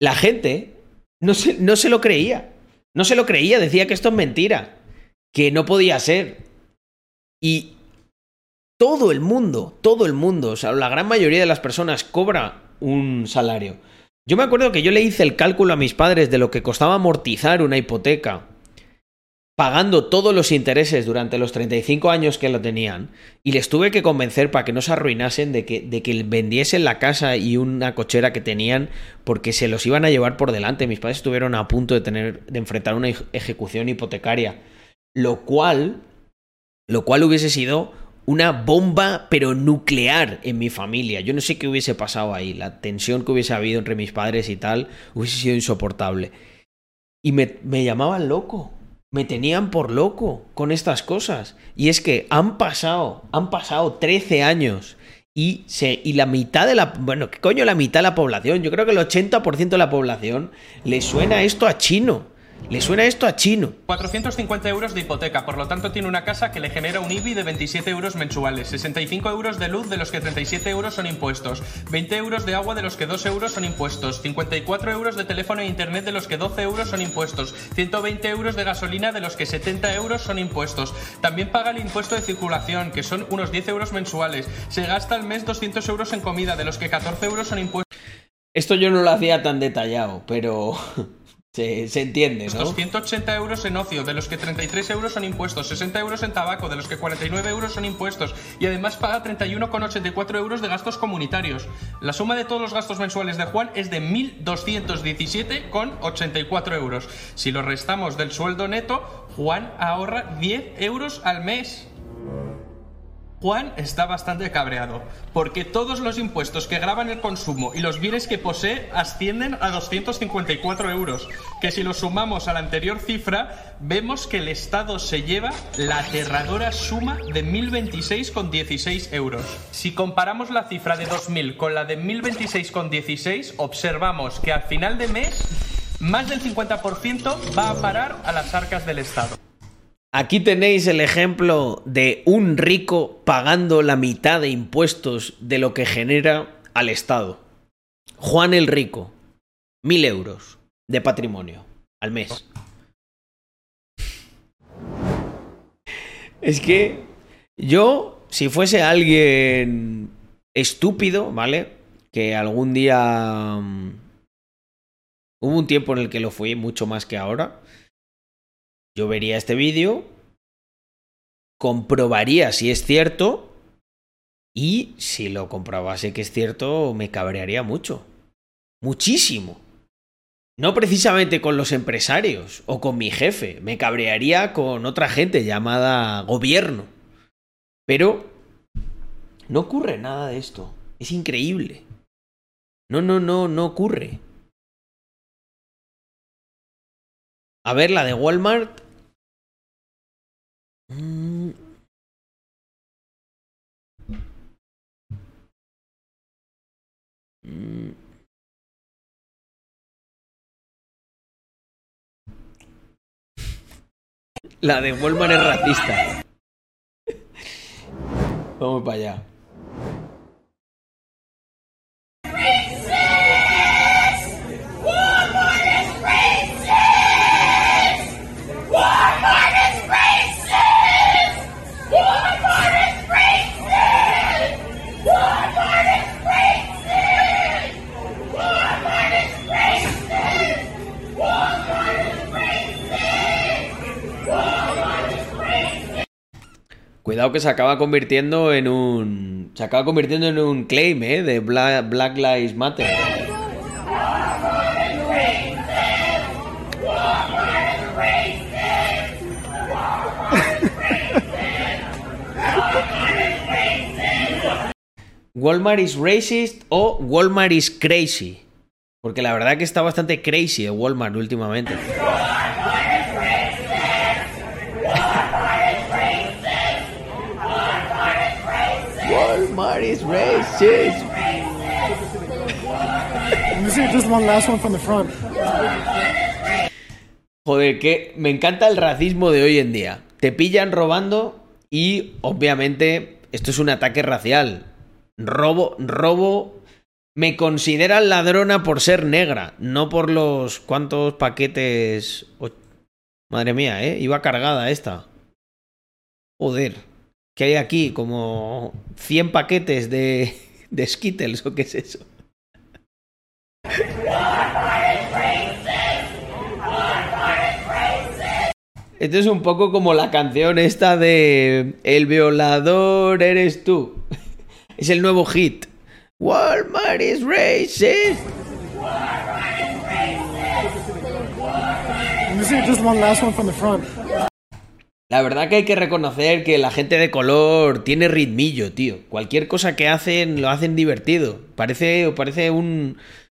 La gente no se, no se lo creía. No se lo creía, decía que esto es mentira, que no podía ser. Y todo el mundo, todo el mundo, o sea, la gran mayoría de las personas cobra un salario. Yo me acuerdo que yo le hice el cálculo a mis padres de lo que costaba amortizar una hipoteca pagando todos los intereses durante los 35 años que lo tenían y les tuve que convencer para que no se arruinasen de que, de que vendiesen la casa y una cochera que tenían porque se los iban a llevar por delante. Mis padres estuvieron a punto de tener de enfrentar una ej- ejecución hipotecaria, lo cual lo cual hubiese sido una bomba pero nuclear en mi familia. Yo no sé qué hubiese pasado ahí, la tensión que hubiese habido entre mis padres y tal hubiese sido insoportable. Y me, me llamaban loco. Me tenían por loco con estas cosas. Y es que han pasado, han pasado 13 años. Y, se, y la mitad de la... Bueno, ¿qué coño la mitad de la población? Yo creo que el 80% de la población le suena esto a chino. Le suena esto a chino. 450 euros de hipoteca, por lo tanto tiene una casa que le genera un IBI de 27 euros mensuales, 65 euros de luz de los que 37 euros son impuestos, 20 euros de agua de los que 2 euros son impuestos, 54 euros de teléfono e internet de los que 12 euros son impuestos, 120 euros de gasolina de los que 70 euros son impuestos. También paga el impuesto de circulación, que son unos 10 euros mensuales. Se gasta al mes 200 euros en comida, de los que 14 euros son impuestos. Esto yo no lo hacía tan detallado, pero se, se entiende, ¿no? 180 euros en ocio, de los que 33 euros son impuestos, 60 euros en tabaco, de los que 49 euros son impuestos, y además paga 31,84 euros de gastos comunitarios. La suma de todos los gastos mensuales de Juan es de 1.217,84 euros. Si lo restamos del sueldo neto, Juan ahorra 10 euros al mes. Juan está bastante cabreado, porque todos los impuestos que graban el consumo y los bienes que posee ascienden a 254 euros, que si los sumamos a la anterior cifra, vemos que el Estado se lleva la aterradora suma de 1.026,16 euros. Si comparamos la cifra de 2.000 con la de 1.026,16, observamos que al final de mes, más del 50% va a parar a las arcas del Estado. Aquí tenéis el ejemplo de un rico pagando la mitad de impuestos de lo que genera al Estado. Juan el Rico, mil euros de patrimonio al mes. Es que yo, si fuese alguien estúpido, ¿vale? Que algún día... mm, Hubo un tiempo en el que lo fui, mucho más que ahora. Yo vería este vídeo, comprobaría si es cierto y si lo comprobase que es cierto me cabrearía mucho. Muchísimo. No precisamente con los empresarios o con mi jefe, me cabrearía con otra gente llamada gobierno. Pero no ocurre nada de esto. Es increíble. No, no, no, no ocurre. A ver, la de Walmart. Mm. La de Walmart es racista. Vamos para allá. Cuidado que se acaba convirtiendo en un. Se acaba convirtiendo en un claim, ¿eh? De Bla- Black Lives Matter. Walmart is racist o Walmart is crazy. Porque la verdad que está bastante crazy el Walmart últimamente. Walmart is racist. Let me see just one last one from the front. Joder, que me encanta el racismo de hoy en día. Te pillan robando y obviamente esto es un ataque racial. Robo, robo. Me consideran ladrona por ser negra, no por los cuántos paquetes. Madre mía, eh, iba cargada esta. Joder, ¿qué hay aquí? Como 100 paquetes de, de Skittles o qué es eso. Esto es un poco como la canción esta de El violador eres tú. Es el nuevo hit. Walmart is racist. Let me see just one last one from the front. La verdad que hay que reconocer que la gente de color tiene ritmillo, tío. Cualquier cosa que hacen lo hacen divertido. Parece, parece un,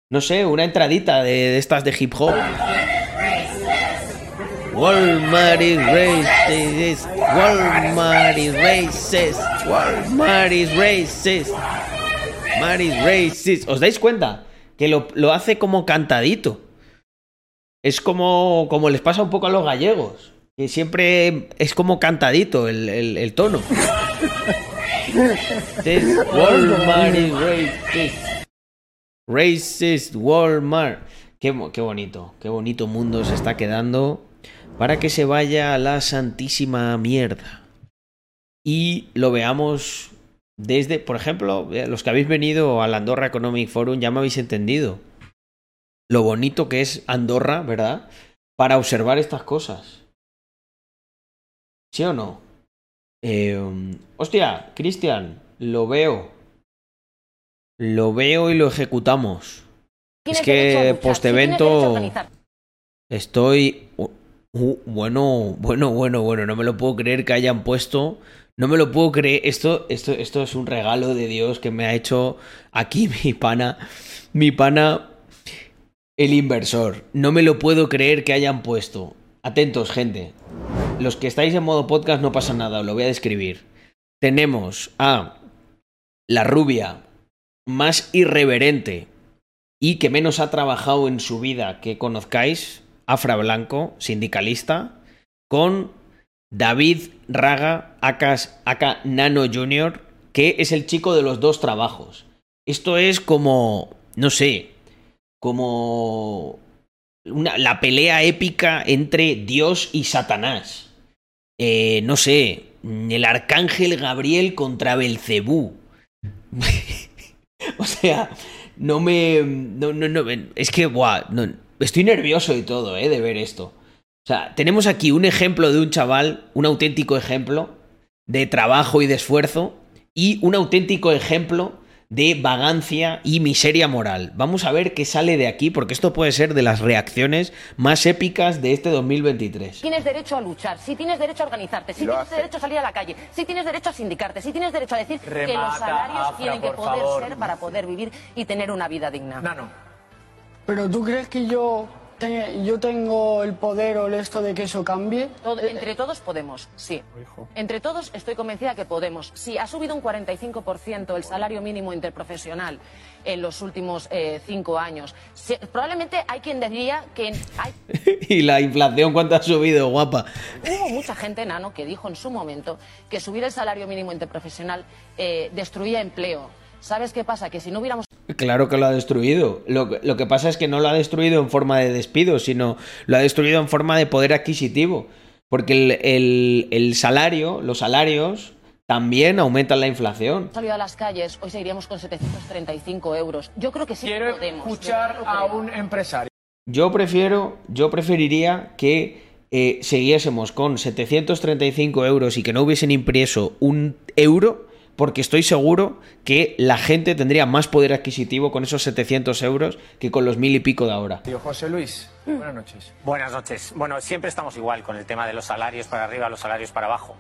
no sé, una entradita de, estas de hip hop. Walmart is racist. Walmart is racist. Walmart is racist. ¿Os dais cuenta? Que lo, lo hace como cantadito. Es como, como les pasa un poco a los gallegos. Que siempre es como cantadito el, tono. This Walmart is racist. Racist Walmart. Qué, qué bonito, qué bonito mundo se está quedando para que se vaya a la santísima mierda. Y lo veamos desde, por ejemplo, eh, los que habéis venido al Andorra Economic Forum ya me habéis entendido lo bonito que es Andorra, ¿verdad? Para observar estas cosas. ¿Sí o no? Eh, hostia, Cristian, lo veo. Lo veo y lo ejecutamos. Es que luchar, post sí, tienes derecho a evento organizar. estoy... uh, bueno, bueno, bueno, bueno, no me lo puedo creer que hayan puesto... No me lo puedo creer. Esto, esto, esto es un regalo de Dios que me ha hecho aquí mi pana. Mi pana el inversor. No me lo puedo creer que hayan puesto. Atentos, gente. Los que estáis en modo podcast no pasa nada, os lo voy a describir. Tenemos a la rubia más irreverente y que menos ha trabajado en su vida que conozcáis, Afra Blanco, sindicalista, con David Raga, Aka Nano Jr., que es el chico de los dos trabajos. Esto es como, no sé, como la pelea épica entre Dios y Satanás. Eh, no sé, el arcángel Gabriel contra Belcebú. o sea, no me. No, no, no. Es que, buah, no, estoy nervioso y todo, ¿eh? De ver esto. O sea, tenemos aquí un ejemplo de un chaval, un auténtico ejemplo de trabajo y de esfuerzo, y un auténtico ejemplo de vagancia y miseria moral. Vamos a ver qué sale de aquí, porque esto puede ser de las reacciones más épicas de este 2023. Tienes derecho a luchar, sí tienes derecho a organizarte, sí Lo tienes hace. derecho a salir a la calle, sí tienes derecho a sindicarte, sí tienes derecho a decir que los salarios Afra, tienen que poder favor. ser para poder vivir y tener una vida digna. Nano. Pero tú crees que yo te- yo tengo el poder o el esto de que eso cambie. Todo- entre todos podemos, sí. Entre todos estoy convencida que podemos. Si ha subido un 45% el salario mínimo interprofesional en los últimos eh, cinco años, probablemente hay quien diría que hay ¿Y la inflación cuánto ha subido, guapa? Hubo mucha gente, Nano, que dijo en su momento que subir el salario mínimo interprofesional eh, destruía empleo. ¿Sabes qué pasa? Que si no hubiéramos Claro que lo ha destruido. Lo, que- lo que pasa es que no lo ha destruido en forma de despido, sino lo ha destruido en forma de poder adquisitivo. Porque el, el- el salario, los salarios, también aumentan la inflación. salido a las calles, hoy seguiríamos con 735 euros. Yo creo que sí Quiero podemos. escuchar a un empresario. Yo prefiero, yo preferiría que eh, siguiésemos con 735 euros y que no hubiesen impreso un euro, porque estoy seguro que la gente tendría más poder adquisitivo con esos 700 euros que con los mil y pico de ahora. Tío José Luis, buenas noches. Buenas noches. Bueno, siempre estamos igual con el tema de los salarios para arriba, los salarios para abajo.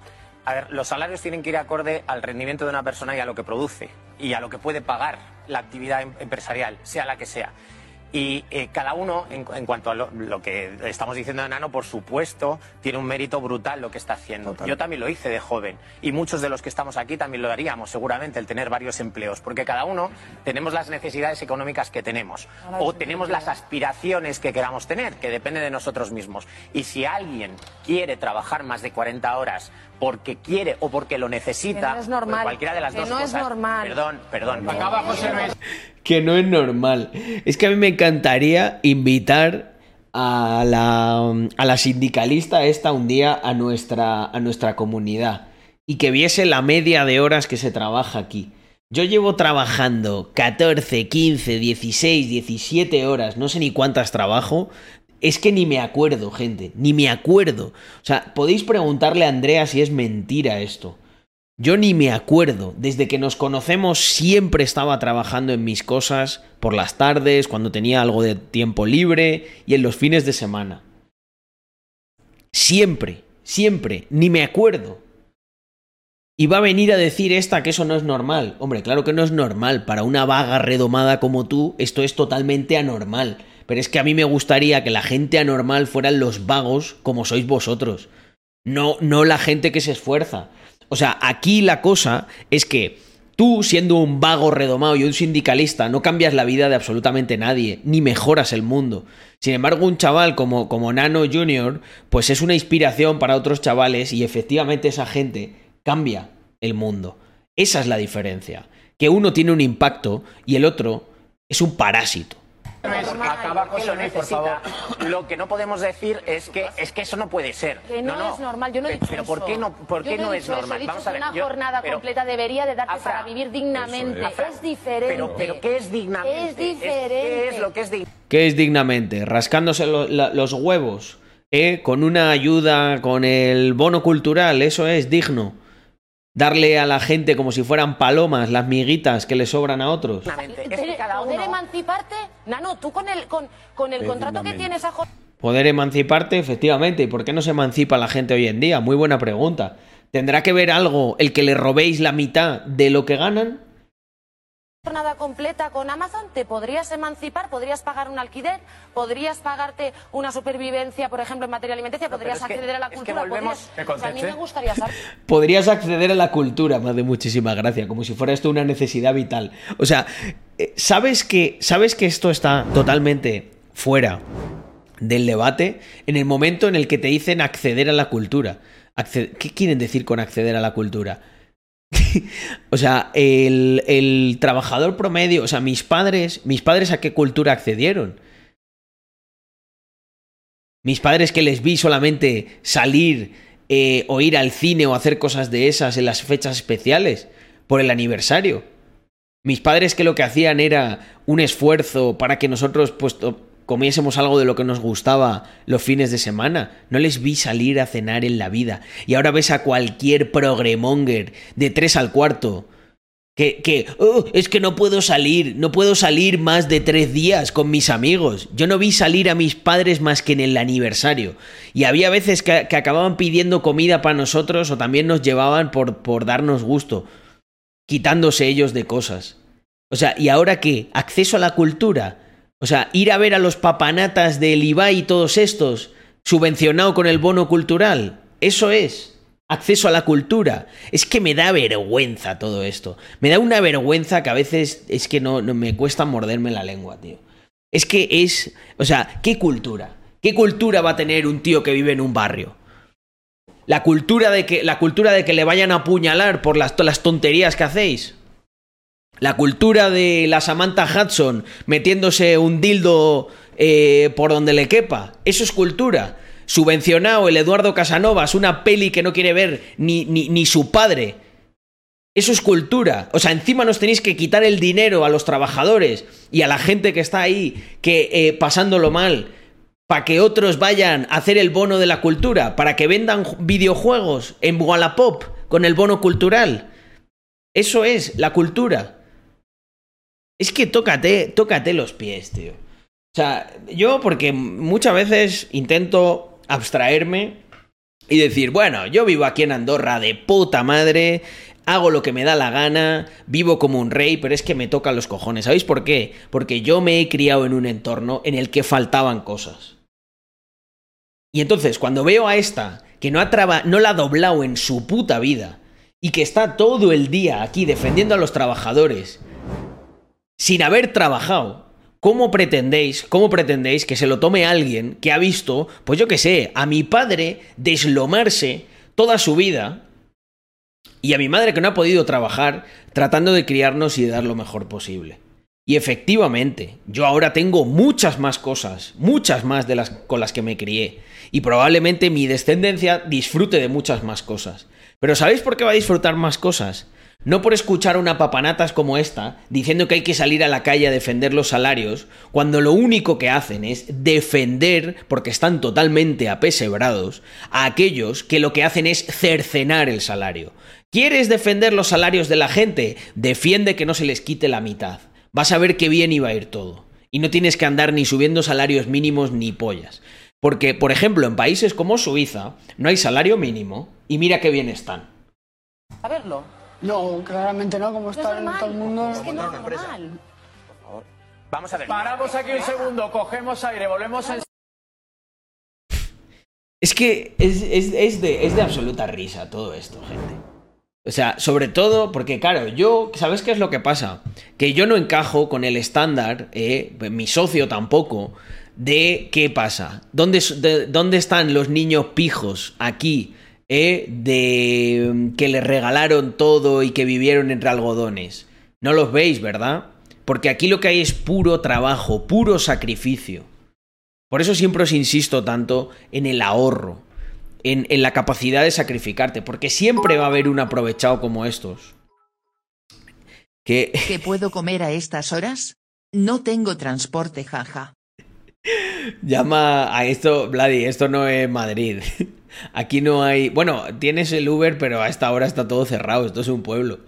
A ver, los salarios tienen que ir acorde al rendimiento de una persona y a lo que produce y a lo que puede pagar la actividad em- empresarial, sea la que sea. Y eh, cada uno, en, en cuanto a lo, lo que estamos diciendo de Nano, por supuesto, tiene un mérito brutal lo que está haciendo. Yo también lo hice de joven. Y muchos de los que estamos aquí también lo haríamos, seguramente, el tener varios empleos, porque cada uno tenemos las necesidades económicas que tenemos. O tenemos las aspiraciones que queramos tener, que depende de nosotros mismos. Y si alguien quiere trabajar más de 40 horas porque quiere o porque lo necesita, Que no es normal, pues cualquiera de las que dos no es cosas. normal. Perdón, perdón. Acaba José Luis. Que no es normal. Es que a mí me encantaría invitar a la, a la sindicalista esta un día a nuestra, a nuestra comunidad y que viese la media de horas que se trabaja aquí. Yo llevo trabajando 14, 15, 16, 17 horas, no sé ni cuántas trabajo. Es que ni me acuerdo, gente, ni me acuerdo. O sea, podéis preguntarle a Andrea si es mentira esto. Yo ni me acuerdo. Desde que nos conocemos siempre estaba trabajando en mis cosas por las tardes, cuando tenía algo de tiempo libre y en los fines de semana. Siempre, siempre, ni me acuerdo. Y va a venir a decir esta que eso no es normal. Hombre, claro que no es normal. Para una vaga redomada como tú, esto es totalmente anormal. Pero es que a mí me gustaría que la gente anormal fueran los vagos como sois vosotros. No, no la gente que se esfuerza. O sea, aquí la cosa es que tú, siendo un vago redomado y un sindicalista, no cambias la vida de absolutamente nadie, ni mejoras el mundo. Sin embargo, un chaval como, como Nano Junior, pues es una inspiración para otros chavales y efectivamente esa gente cambia el mundo. Esa es la diferencia. Que uno tiene un impacto y el otro es un parásito. Acaba Luis, por favor. Lo que no podemos decir es que es que eso no puede ser. Que no, es normal, yo no he dicho Pero eso. ¿por qué no, por Yo qué no no he es normal? he dicho Vamos a que ver. una yo- jornada pero- completa debería de darte Afra, para vivir dignamente. es. Es diferente. Pero, pero ¿qué es dignamente? Es diferente. ¿Qué es lo que es dignamente? ¿Qué es dignamente? Rascándose lo- la- los huevos, ¿eh? Con una ayuda, con el bono cultural, eso es digno. Darle a la gente como si fueran palomas las miguitas que le sobran a otros. Poder, poder emanciparte, Nano, tú con el, con, con el contrato que tienes a Poder emanciparte, efectivamente. ¿Y por qué no se emancipa la gente hoy en día? Muy buena pregunta. ¿Tendrá que ver algo el que le robéis la mitad de lo que ganan? Jornada completa con Amazon, te podrías emancipar, podrías pagar un alquiler, podrías pagarte una supervivencia, por ejemplo, en materia alimenticia, podrías que- acceder a la es que cultura. volvemos- podrías- ¿Me o sea, a mí me gustaría saber. Podrías acceder a la cultura, más de muchísima gracia, como si fuera esto una necesidad vital. O sea, eh, ¿sabes que, ¿sabes que esto está totalmente fuera del debate en el momento en el que te dicen acceder a la cultura? ¿Qué quieren decir con acceder a la cultura? o sea, el, el trabajador promedio, o sea, mis padres, mis padres a qué cultura accedieron? Mis padres que les vi solamente salir eh, o ir al cine o hacer cosas de esas en las fechas especiales por el aniversario. Mis padres que lo que hacían era un esfuerzo para que nosotros pues to- comiésemos algo de lo que nos gustaba los fines de semana. No les vi salir a cenar en la vida. Y ahora ves a cualquier progremonger de tres al cuarto que, que "Oh, es que no puedo salir, no puedo salir más de tres días con mis amigos. Yo no vi salir a mis padres más que en el aniversario. Y había veces que, que acababan pidiendo comida para nosotros o también nos llevaban por, por darnos gusto, quitándose ellos de cosas. O sea, ¿y ahora qué? ¿Acceso a la cultura? O sea, ir a ver a los papanatas del Ibai y todos estos, subvencionado con el bono cultural. Eso es acceso a la cultura. Es que me da vergüenza todo esto. Me da una vergüenza que a veces es que no, no me cuesta morderme la lengua, tío. Es que es, o sea, ¿qué cultura? ¿Qué cultura va a tener un tío que vive en un barrio? La cultura de que, la cultura de que le vayan a apuñalar por las, las tonterías que hacéis. La cultura de la Samantha Hudson metiéndose un dildo eh, por donde le quepa. Eso es cultura. Subvencionado el Eduardo Casanovas, una peli que no quiere ver ni, ni, su padre. Eso es cultura. O sea, encima nos tenéis que quitar el dinero a los trabajadores y a la gente que está ahí, que eh, pasándolo mal, para que otros vayan a hacer el bono de la cultura, para que vendan videojuegos en Wallapop con el bono cultural. Eso es la cultura. Es que tócate, tócate los pies, tío. O sea, yo porque muchas veces intento abstraerme y decir, bueno, yo vivo aquí en Andorra de puta madre, hago lo que me da la gana, vivo como un rey, pero es que me tocan los cojones. ¿Sabéis por qué? Porque yo me he criado en un entorno en el que faltaban cosas. Y entonces, cuando veo a esta, que no, ha no la ha doblado en su puta vida, y que está todo el día aquí defendiendo a los trabajadores, sin haber trabajado, ¿cómo pretendéis, cómo pretendéis que se lo tome alguien que ha visto, pues yo qué sé, a mi padre deslomarse toda su vida y a mi madre que no ha podido trabajar tratando de criarnos y de dar lo mejor posible? Y efectivamente, yo ahora tengo muchas más cosas, muchas más de las con las que me crié. Y probablemente mi descendencia disfrute de muchas más cosas. Pero ¿sabéis por qué va a disfrutar más cosas? No por escuchar una papanatas como esta diciendo que hay que salir a la calle a defender los salarios, cuando lo único que hacen es defender, porque están totalmente apesebrados, a aquellos que lo que hacen es cercenar el salario. ¿Quieres defender los salarios de la gente? Defiende que no se les quite la mitad. Vas a ver qué bien iba a ir todo. Y no tienes que andar ni subiendo salarios mínimos ni pollas. Porque, por ejemplo, en países como Suiza no hay salario mínimo y mira qué bien están. A verlo. No, claramente no, como está en todo el mundo. Es que no es normal. Vamos a ver. Paramos aquí un segundo, cogemos aire, volvemos en... Es que es, es- es de, es de absoluta risa todo esto, gente. O sea, sobre todo porque, claro, yo, ¿sabes qué es lo que pasa? Que yo no encajo con el estándar, eh, mi socio tampoco, de qué pasa. ¿Dónde, de- dónde están los niños pijos aquí? Eh, de mm, que les regalaron todo y que vivieron entre algodones. No los veis, ¿verdad? Porque aquí lo que hay es puro trabajo, puro sacrificio. Por eso siempre os insisto tanto en el ahorro, en, en la capacidad de sacrificarte, porque siempre va a haber un aprovechado como estos. Que ¿Qué puedo comer a estas horas? No tengo transporte, jaja. llama a esto, Vladi, esto no es Madrid. Aquí no hay. Bueno, tienes el Uber, pero a esta hora está todo cerrado. Esto es un pueblo.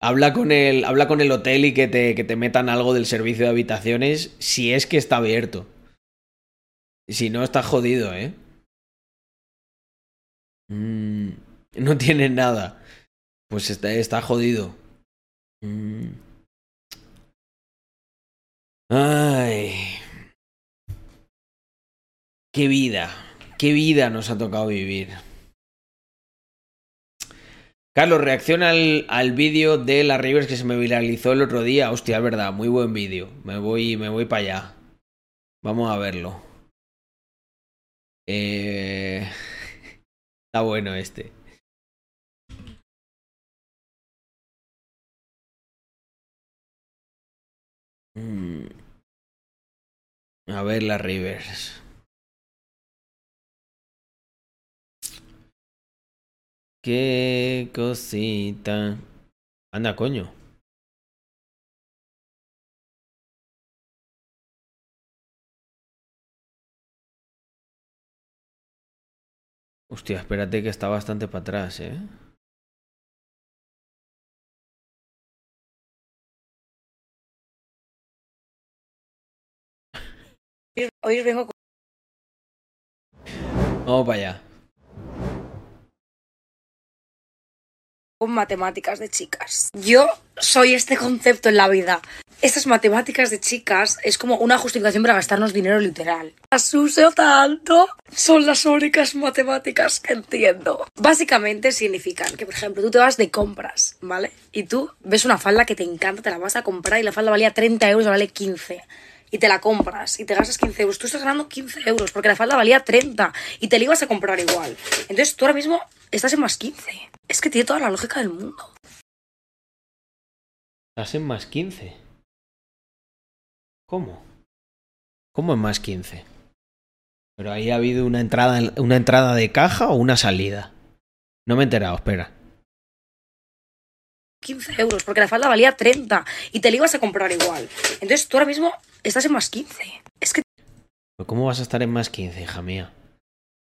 Habla con el, habla con el hotel y que te, que te metan algo del servicio de habitaciones si es que está abierto. Si no, está jodido, ¿eh? Mm, no tienes nada. Pues está, está jodido. Mm. Ay. Qué vida. Qué vida nos ha tocado vivir. Carlos, reacciona al, al vídeo de la Rivers que se me viralizó el otro día. Hostia, es verdad, muy buen vídeo. Me voy, me voy para allá. Vamos a verlo. Eh... Está bueno este. Mm. A ver la Rivers. Qué cosita. Anda, coño. Hostia, espérate que está bastante para atrás, ¿eh? Hoy vengo con... Vamos para allá. Con matemáticas de chicas. Yo soy este concepto en la vida. Estas matemáticas de chicas es como una justificación para gastarnos dinero literal. Las uso tanto. Son las únicas matemáticas que entiendo. Básicamente significan que, por ejemplo, tú te vas de compras, ¿vale? Y tú ves una falda que te encanta, te la vas a comprar y la falda valía 30 euros, vale 15 y te la compras y te gastas 15 euros, tú estás ganando 15 euros porque la falda valía 30 y te la ibas a comprar igual. Entonces tú ahora mismo estás en más 15. Es que tiene toda la lógica del mundo. Estás en más 15. ¿Cómo? ¿Cómo en más 15? Pero ahí ha habido una entrada, una entrada de caja o una salida. No me he enterado, espera. 15 euros porque la falda valía 30 y te la ibas a comprar igual. Entonces tú ahora mismo estás en más 15. Es que ¿Pero ¿Cómo vas a estar en más 15, hija mía?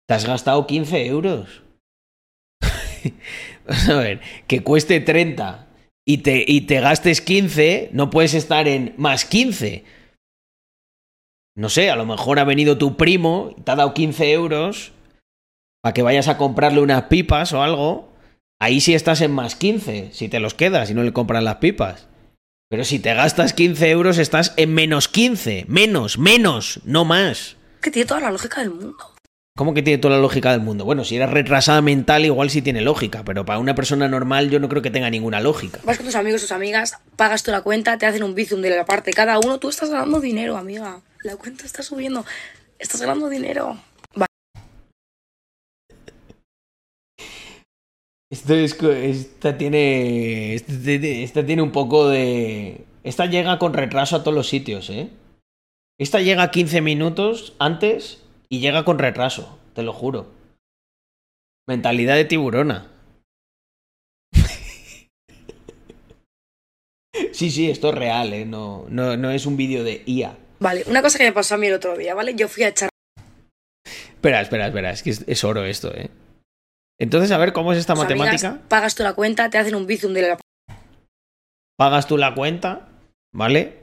¿Te has gastado 15 euros? Vamos a ver, que cueste 30 y te, y te gastes 15, no puedes estar en más 15. No sé, a lo mejor ha venido tu primo, te ha dado 15 euros para que vayas a comprarle unas pipas o algo. Ahí sí estás en más 15, si te los quedas y no le compras las pipas. Pero si te gastas 15 euros, estás en menos 15. Menos, menos, no más. que tiene toda la lógica del mundo. ¿Cómo que tiene toda la lógica del mundo? Bueno, si eres retrasada mental, igual sí tiene lógica, pero para una persona normal yo no creo que tenga ninguna lógica. Vas con tus amigos, tus amigas, pagas tú la cuenta, te hacen un bizum de la parte cada uno, tú estás ganando dinero, amiga. La cuenta está subiendo. Estás ganando dinero. Va- Esto es, co- esta tiene, esta tiene, esta tiene un poco de... Esta llega con retraso a todos los sitios, ¿eh? Esta llega 15 minutos antes y llega con retraso, te lo juro. Mentalidad de tiburona. Sí, sí, esto es real, ¿eh? No, no, no es un vídeo de IA. Vale, una cosa que me pasó a mí el otro día, ¿vale? Yo fui a echar Espera, espera, espera, es que es, es oro esto, ¿eh? Entonces, a ver, ¿cómo es esta tus matemática? amigas, pagas tú la cuenta, te hacen un bizum de la pagas tú la cuenta, ¿vale?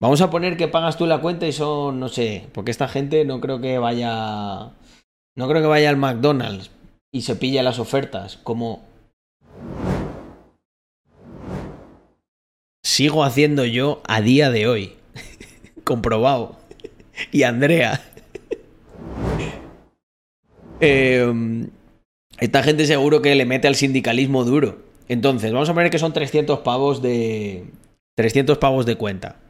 Vamos a poner que pagas tú la cuenta y son, no sé, porque esta gente no creo que vaya. No creo que vaya al McDonald's y se pille las ofertas, como. Sigo haciendo yo a día de hoy. Comprobado. Y Andrea. Eh, esta gente seguro que le mete al sindicalismo duro. Entonces, vamos a poner que son 300 pavos de. 300 pavos de cuenta.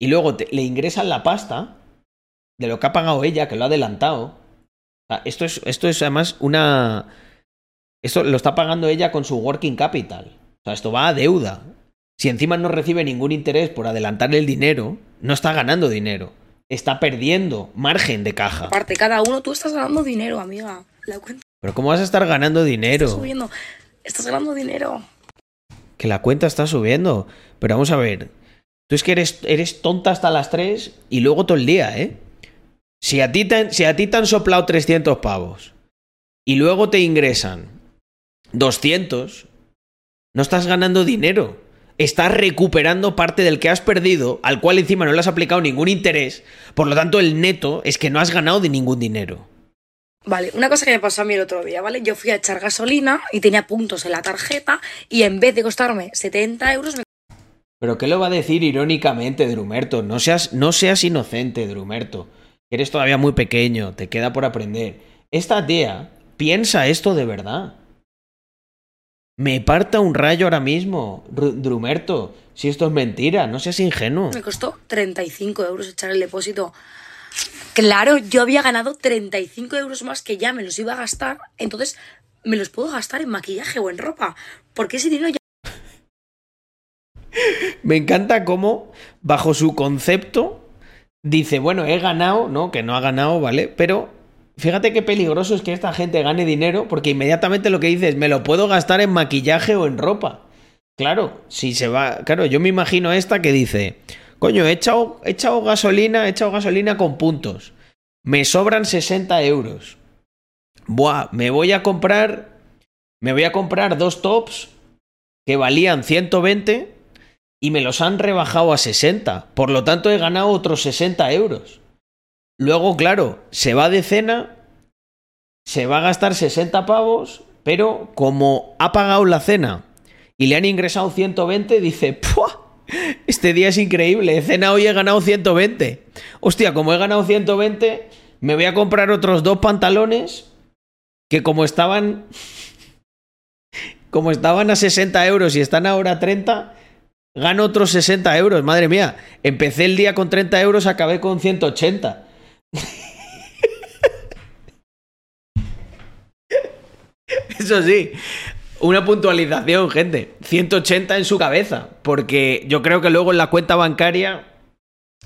Y luego te- le ingresan la pasta de lo que ha pagado ella, que lo ha adelantado. O sea, esto es, esto es además una. Esto lo está pagando ella con su working capital. O sea, esto va a deuda. Si encima no recibe ningún interés por adelantarle el dinero, no está ganando dinero. Está perdiendo margen de caja. parte cada uno, tú estás ganando dinero, amiga. La cuenta Pero ¿cómo vas a estar ganando dinero? subiendo. Estás ganando dinero. Que la cuenta está subiendo. Pero vamos a ver. Tú es que eres, eres tonta hasta las 3 y luego todo el día, ¿eh? Si a ti te, si a ti te han soplado 300 pavos y luego te ingresan 200, no estás ganando dinero. Estás recuperando parte del que has perdido, al cual encima no le has aplicado ningún interés. Por lo tanto, el neto es que no has ganado de ningún dinero. Vale, una cosa que me pasó a mí el otro día, ¿vale? Yo fui a echar gasolina y tenía puntos en la tarjeta y en vez de costarme 70 euros me Pero ¿qué lo va a decir irónicamente, Drumerto? No seas, no seas inocente, Drumerto. Eres todavía muy pequeño, te queda por aprender. Esta tía piensa esto de verdad. Me parta un rayo ahora mismo, Ru- Drumerto. Si esto es mentira, no seas ingenuo. me costó 35 euros echar el depósito. Claro, yo había ganado 35 euros más que ya me los iba a gastar, entonces me los puedo gastar en maquillaje o en ropa. Porque ese dinero ya Me encanta cómo, bajo su concepto, dice, bueno, he ganado, ¿no? Que no ha ganado, ¿vale? Pero fíjate qué peligroso es que esta gente gane dinero, porque inmediatamente lo que dice es, me lo puedo gastar en maquillaje o en ropa. Claro, si se va. Claro, yo me imagino esta que dice, coño, he echado, he echado gasolina, he echado gasolina con puntos. Me sobran 60 euros. Buah, me voy a comprar. Me voy a comprar dos tops que valían 120 y me los han rebajado a 60. Por lo tanto, he ganado otros 60 euros. Luego, claro, se va de cena, se va a gastar 60 pavos, pero como ha pagado la cena y le han ingresado 120, dice, ¡Puah! Este día es increíble, he cenado y he ganado 120. Hostia, como he ganado 120, me voy a comprar otros dos pantalones que como estaban... Como estaban a 60 euros y están ahora a 30, gano otros 60 euros. Madre mía, empecé el día con 30 euros, acabé con 180. Eso sí, una puntualización, gente. 180 en su cabeza. Porque yo creo que luego en la cuenta bancaria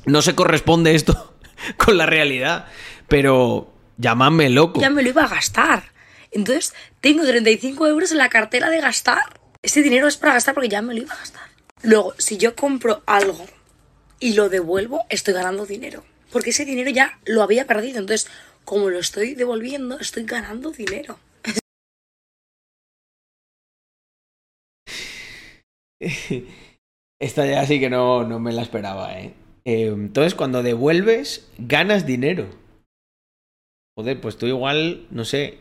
no se corresponde esto con la realidad. Pero llamadme loco. Ya me lo iba a gastar. Entonces, tengo 35 euros en la cartera de gastar. Ese dinero es para gastar porque ya me lo iba a gastar. Luego, si yo compro algo y lo devuelvo, estoy ganando dinero. Porque ese dinero ya lo había perdido. Entonces, como lo estoy devolviendo, estoy ganando dinero. Esta ya sí que no, no me la esperaba, ¿eh? Eh, Entonces, cuando devuelves, ganas dinero. Joder, pues tú igual, no sé,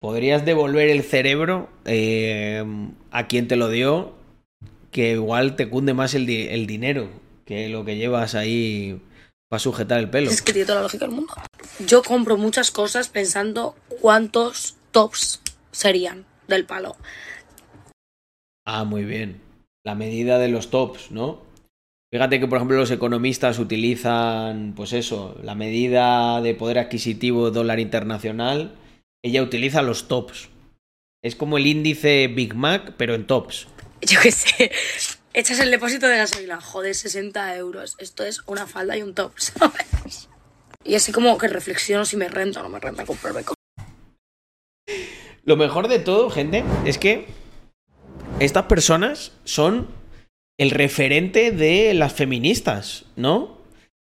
podrías devolver el cerebro eh, a quien te lo dio, que igual te cunde más el, di- el dinero que lo que llevas ahí para sujetar el pelo. Es que tiene toda la lógica del mundo. Yo compro muchas cosas pensando cuántos tops serían del palo. Ah, muy bien. La medida de los tops, ¿no? Fíjate que, por ejemplo, los economistas utilizan, pues eso, la medida de poder adquisitivo dólar internacional. Ella utiliza los tops. Es como el índice Big Mac, pero en tops. Yo qué sé. Echas el depósito de gasolina. Joder, 60 euros. Esto es una falda y un top, ¿sabes? Y así como que reflexiono si me renta o no me renta comprarme. Lo mejor de todo, gente, es que estas personas son el referente de las feministas, ¿no?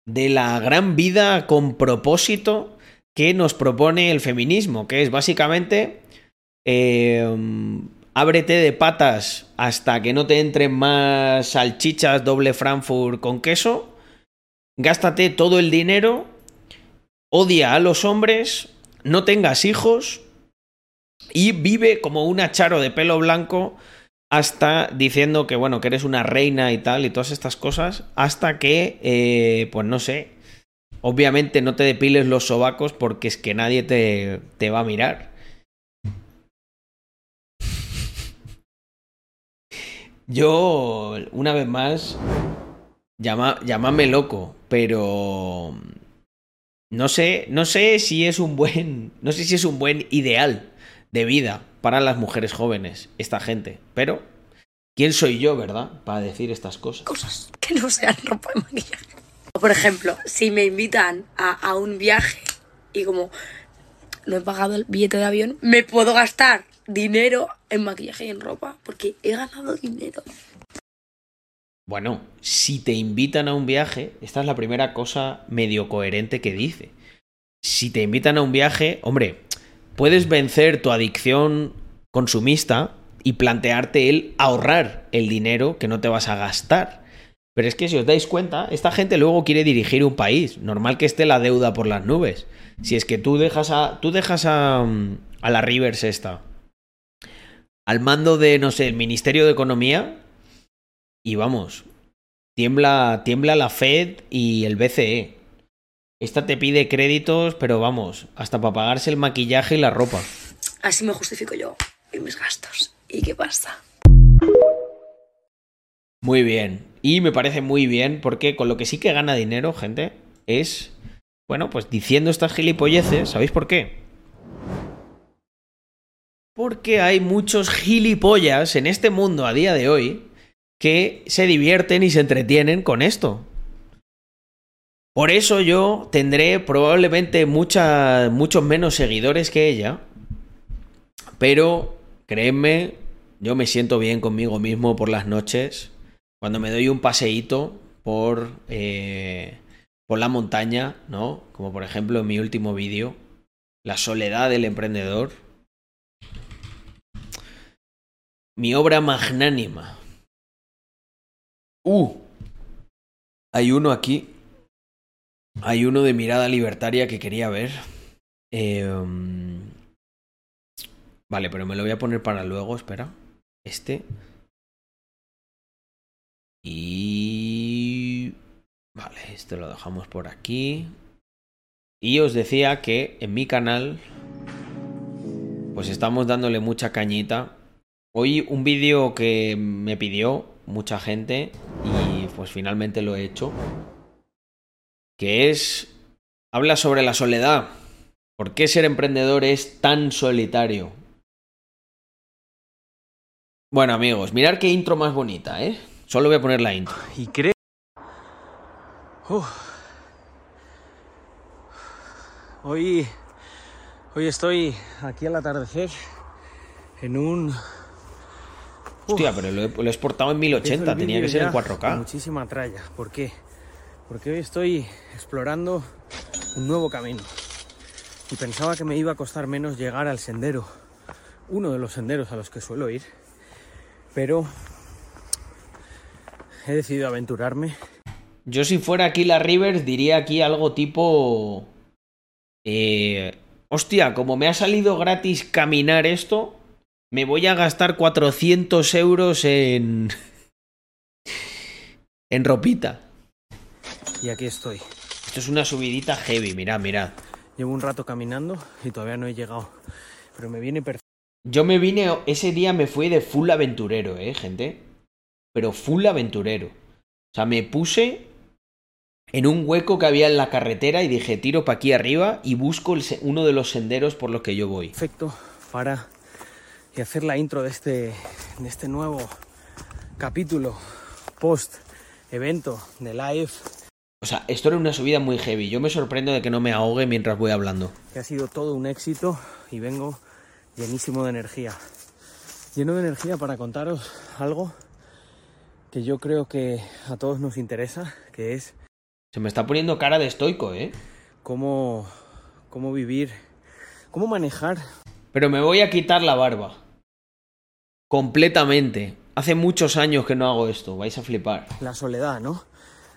De la gran vida con propósito que nos propone el feminismo, que es básicamente eh, ábrete de patas hasta que no te entren más salchichas doble Frankfurt con queso, gástate todo el dinero, odia a los hombres, no tengas hijos. Y vive como una charo de pelo blanco hasta diciendo que bueno que eres una reina y tal y todas estas cosas hasta que eh, pues no sé obviamente no te depiles los sobacos porque es que nadie te, te va a mirar yo una vez más llama, loco pero no sé no sé si es un buen no sé si es un buen ideal de vida para las mujeres jóvenes, esta gente. Pero, ¿quién soy yo, verdad? Para decir estas cosas. Cosas que no sean ropa de maquillaje. Por ejemplo, si me invitan a, a un viaje y como no he pagado el billete de avión, me puedo gastar dinero en maquillaje y en ropa porque he ganado dinero. Bueno, si te invitan a un viaje, esta es la primera cosa medio coherente que dice. Si te invitan a un viaje, hombre, puedes vencer tu adicción consumista y plantearte el ahorrar el dinero que no te vas a gastar. Pero es que si os dais cuenta, esta gente luego quiere dirigir un país. Normal que esté la deuda por las nubes. Si es que tú dejas a. Tú dejas a. a la Rivers esta. Al mando de, no sé, el Ministerio de Economía. Y vamos. Tiembla, tiembla la Fed y el BCE. Esta te pide créditos, pero vamos, hasta para pagarse el maquillaje y la ropa. Así me justifico yo y mis gastos. ¿Y qué pasa? Muy bien. Y me parece muy bien porque con lo que sí que gana dinero, gente, es, bueno, pues diciendo estas gilipolleces. ¿Sabéis por qué? Porque hay muchos gilipollas en este mundo a día de hoy que se divierten y se entretienen con esto. Por eso yo tendré probablemente muchos menos seguidores que ella. Pero créeme, yo me siento bien conmigo mismo por las noches. Cuando me doy un paseíto por, eh, por la montaña, ¿no? Como por ejemplo en mi último vídeo, La soledad del emprendedor. Mi obra magnánima. Uh, hay uno aquí. Hay uno de mirada libertaria que quería ver. Eh, Vale, pero me lo voy a poner para luego, espera. Este. Y... Vale, este lo dejamos por aquí. Y os decía que en mi canal, pues estamos dándole mucha cañita. Hoy un vídeo que me pidió mucha gente y pues finalmente lo he hecho. Que es... Habla sobre la soledad. ¿Por qué ser emprendedor es tan solitario? Bueno amigos, mirar qué intro más bonita, ¿eh? Solo voy a poner la intro. Y creo... Hoy, hoy estoy aquí al atardecer en un... Hostia, pero lo he, lo he exportado en 1080, tenía que ser en 4K. Muchísima tralla. ¿Por qué? Porque hoy estoy explorando un nuevo camino. Y pensaba que me iba a costar menos llegar al sendero, uno de los senderos a los que suelo ir. Pero he decidido aventurarme. Yo si fuera aquí la Rivers diría aquí algo tipo... Eh, hostia, como me ha salido gratis caminar esto, me voy a gastar 400 euros en... en ropita. Y aquí estoy. Esto es una subidita heavy, mirad, mirad. Llevo un rato caminando y todavía no he llegado. Pero me viene perfecto. Yo me vine, ese día me fui de full aventurero, eh, gente. Pero full aventurero. O sea, me puse en un hueco que había en la carretera y dije, tiro para aquí arriba y busco el, uno de los senderos por los que yo voy. Perfecto para y hacer la intro de este, de este nuevo capítulo post evento de live. O sea, esto era una subida muy heavy. Yo me sorprendo de que no me ahogue mientras voy hablando. Que ha sido todo un éxito y vengo llenísimo de energía. Lleno de energía para contaros algo que yo creo que a todos nos interesa, que es... Se me está poniendo cara de estoico, ¿eh? Cómo, cómo vivir, cómo manejar. Pero me voy a quitar la barba. Completamente. Hace muchos años que no hago esto, vais a flipar. La soledad, ¿no?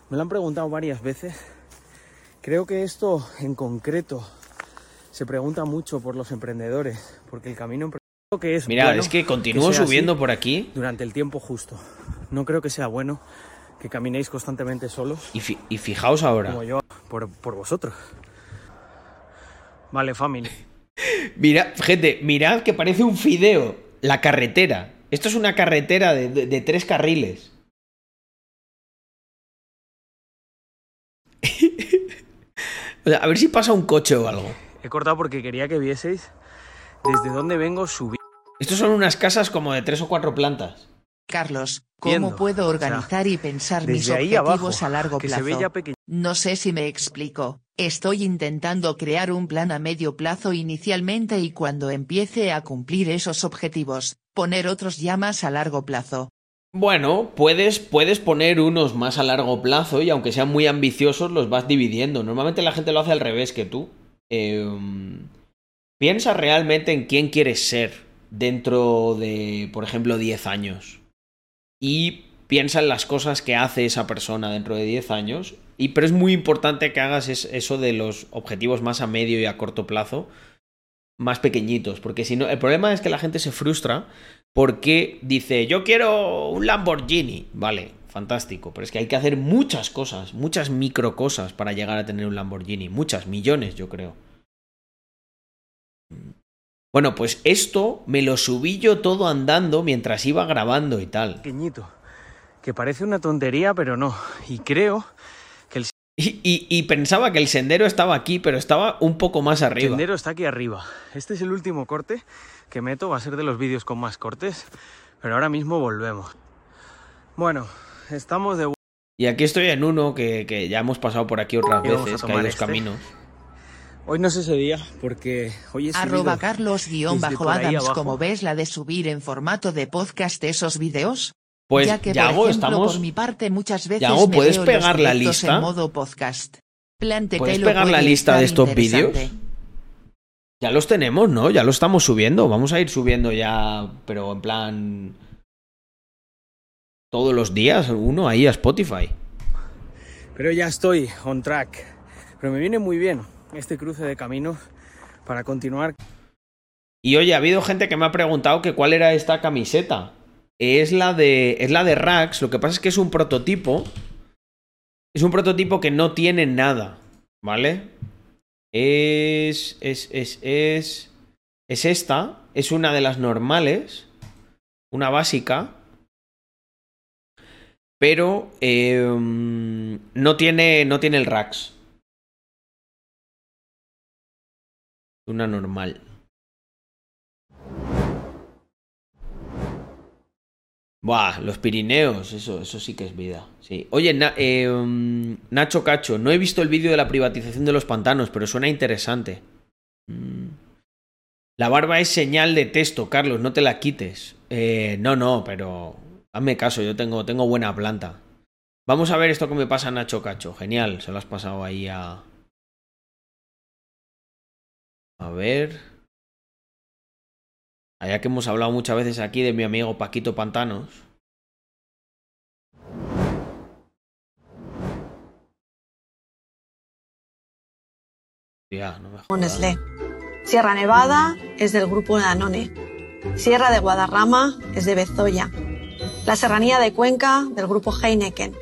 Me lo han preguntado varias veces. Creo que esto en concreto se pregunta mucho por los emprendedores, porque el camino que es Mirad, bueno es que continúo subiendo por aquí. durante el tiempo justo. No creo que sea bueno que caminéis constantemente solos. Y, fi- y fijaos ahora. Como yo, por, por vosotros. Vale, family. Mirad, gente, mirad que parece un fideo. La carretera. Esto es una carretera de, de- de tres carriles. o sea, a ver si pasa un coche o algo. He cortado porque quería que vieseis desde dónde vengo subir. Estos son unas casas como de tres o cuatro plantas. Carlos, ¿cómo Viendo, puedo o organizar y pensar mis desde ahí objetivos abajo, a largo plazo? No sé si me explico. Estoy intentando crear un plan a medio plazo inicialmente y cuando empiece a cumplir esos objetivos, poner otros ya más a largo plazo. Bueno, puedes, puedes poner unos más a largo plazo y aunque sean muy ambiciosos los vas dividiendo. Normalmente la gente lo hace al revés que tú. Eh, piensa realmente en quién quieres ser dentro de, por ejemplo, 10 años. Y piensa en las cosas que hace esa persona dentro de 10 años. Y, pero es muy importante que hagas es- eso de los objetivos más a medio y a corto plazo, más pequeñitos. Porque si no, el problema es que la gente se frustra porque dice, yo quiero un Lamborghini. Vale, fantástico. Pero es que hay que hacer muchas cosas, muchas micro cosas para llegar a tener un Lamborghini. Muchas, millones, yo creo. Bueno, pues esto me lo subí yo todo andando mientras iba grabando y tal. Pequeñito. Que parece una tontería, pero no. Y creo Y, y- y pensaba que el sendero estaba aquí, pero estaba un poco más arriba. sendero está aquí arriba. Este es el último corte que meto. Va a ser de los vídeos con más cortes. Pero ahora mismo volvemos. Bueno, estamos de Y aquí estoy en uno que, que ya hemos pasado por aquí otras veces, que hay dos este. caminos. Hoy no es ese día porque hoy es Arroba Carlos-Adams, como ves la de subir en formato de podcast esos videos. Pues, ya que, Yago, por ejemplo, estamos- por mi parte muchas veces Yago, me ¿puedes veo pegar los la lista? en modo podcast. Plante ¿Puedes que pegar la lista de estos vídeos? Ya los tenemos, ¿no? Ya lo estamos subiendo. Vamos a ir subiendo ya, pero en plan... Todos los días, uno ahí a Spotify. Pero ya estoy on track. Pero me viene muy bien este cruce de caminos para continuar. Y oye, ha habido gente que me ha preguntado que cuál era esta camiseta. Es la de. Es la de Rax. Lo que pasa es que es un prototipo. Es un prototipo que no tiene nada. ¿Vale? Es. Es. Es. Es. Es esta. Es una de las normales. Una básica. Pero. eh, no tiene. No tiene el Rax. Una normal. Buah, los Pirineos, eso, eso sí que es vida. Sí. Oye, um, Nacho Cacho, no he visto el vídeo de la privatización de los pantanos, pero suena interesante. Mm. La barba es señal de texto, Carlos, no te la quites. Eh, no, no, pero hazme caso, yo tengo, tengo buena planta. Vamos a ver esto que me pasa a Nacho Cacho. Genial, se lo has pasado ahí a. A ver. Allá que hemos hablado muchas veces aquí de mi amigo Paquito Pantanos. Ya. Sierra Nevada es del grupo Danone. Sierra de Guadarrama es de Bezoya. La Serranía de Cuenca del grupo Heineken.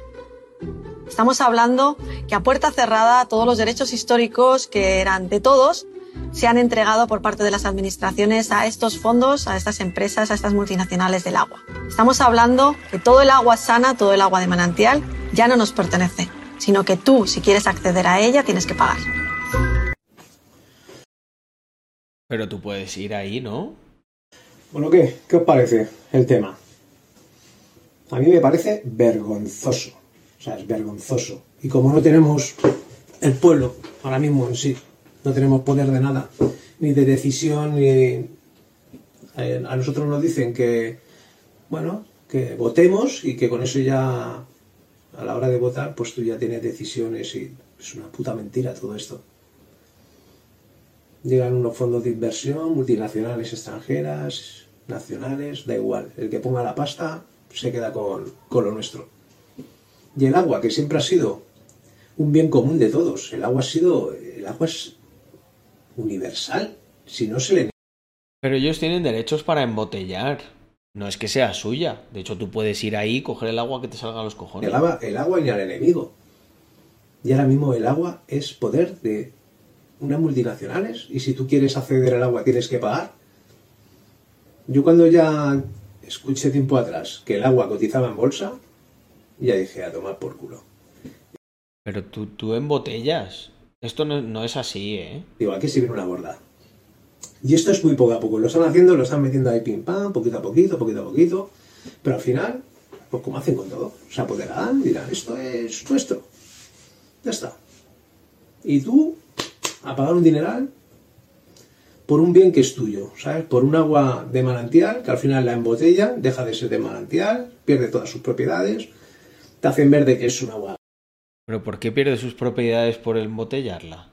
Estamos hablando que a puerta cerrada todos los derechos históricos que eran de todos se han entregado por parte de las administraciones a estos fondos, a estas empresas, a estas multinacionales del agua. Estamos hablando que todo el agua sana, todo el agua de manantial, ya no nos pertenece, sino que tú, si quieres acceder a ella, tienes que pagar. Pero tú puedes ir ahí, ¿no? Bueno, ¿qué? ¿Qué os parece el tema? A mí me parece vergonzoso. O sea, es vergonzoso. Y como no tenemos el pueblo ahora mismo en sí, no tenemos poder de nada, ni de decisión, ni... eh, a nosotros nos dicen que, bueno, que votemos y que con eso ya, a la hora de votar, pues tú ya tienes decisiones y es una puta mentira todo esto. Llegan unos fondos de inversión, multinacionales extranjeras, nacionales, da igual. El que ponga la pasta se queda con, con lo nuestro. Y el agua, que siempre ha sido un bien común de todos. El agua ha sido. El agua es universal. Si no se le. Pero ellos tienen derechos para embotellar. No es que sea suya. De hecho, tú puedes ir ahí, coger el agua que te salga a los cojones. El agua, el agua ni al enemigo. Y ahora mismo el agua es poder de unas multinacionales. Y si tú quieres acceder al agua tienes que pagar. Yo cuando ya escuché tiempo atrás que el agua cotizaba en bolsa, ya dije a tomar por culo. Pero tú, tú embotellas. Esto no, es así, ¿eh? Digo, aquí se viene una gorda. Y esto es muy poco a poco. Lo están haciendo, lo están metiendo ahí pim pam, poquito a poquito, poquito a poquito. Pero al final, pues como hacen con todo, se apoderarán dirán, esto es nuestro. Ya está. Y tú, a pagar un dineral por un bien que es tuyo, ¿sabes? Por un agua de manantial, que al final la embotellan, deja de ser de manantial, pierde todas sus propiedades, te hacen ver de que es un agua ¿Pero por qué pierde sus propiedades por embotellarla?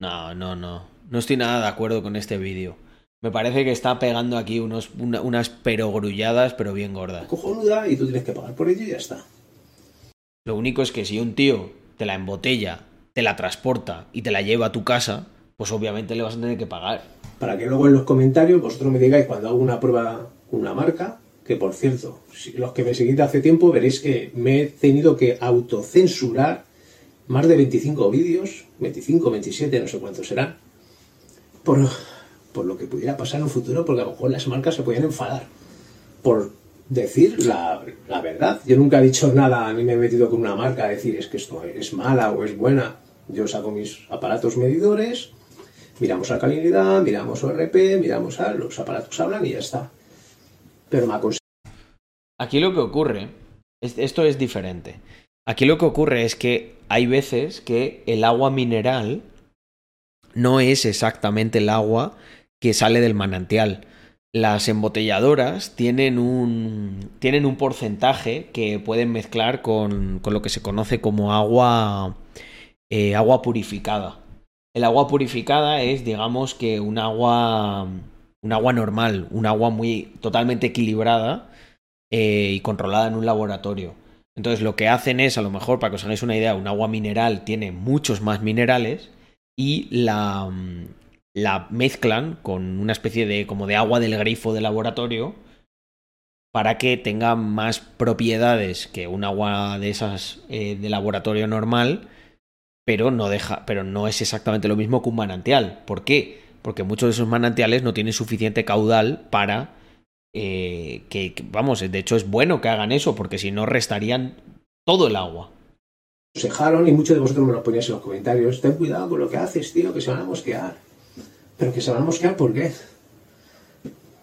No, no, no. No estoy nada de acuerdo con este vídeo. Me parece que está pegando aquí unos, una- unas perogrulladas, pero bien gordas. cojonuda y tú tienes que pagar por ello y ya está. Lo único es que si un tío te la embotella, te la transporta y te la lleva a tu casa, pues obviamente le vas a tener que pagar. para que luego en los comentarios vosotros me digáis cuando hago una prueba con una marca, que por cierto, si los que me seguís de hace tiempo veréis que me he tenido que autocensurar más de 25 vídeos, 25, 27, no sé cuántos serán, por, por lo que pudiera pasar en un futuro, porque a lo mejor las marcas se pueden enfadar por decir la, la verdad. Yo nunca he dicho nada, ni me he metido con una marca a decir es que esto es mala o es buena. Yo saco mis aparatos medidores, miramos alcalinidad, miramos ORP, miramos a los aparatos hablan y ya está. Pero me Aquí lo que ocurre, es- esto es diferente. Aquí lo que ocurre es que hay veces que el agua mineral no es exactamente el agua que sale del manantial. Las embotelladoras tienen un, tienen un porcentaje que pueden mezclar con, con lo que se conoce como agua, eh, agua purificada. El agua purificada es, digamos, que un agua, un agua normal, un agua muy totalmente equilibrada eh, y controlada en un laboratorio. Entonces lo que hacen es, a lo mejor, para que os hagáis una idea, un agua mineral tiene muchos más minerales y la, mm, la mezclan con una especie de como de agua del grifo de laboratorio para que tenga más propiedades que un agua de esas eh, de laboratorio normal, pero no deja, pero no es exactamente lo mismo que un manantial. ¿Por qué? Porque muchos de esos manantiales no tienen suficiente caudal para eh, que, que, vamos, de hecho es bueno que hagan eso, porque si no restarían todo el agua. Sejaron y muchos de vosotros me lo poníais en los comentarios. Ten cuidado con lo que haces, tío, que se van a mosquear. Pero que se van a mosquear, ¿por qué?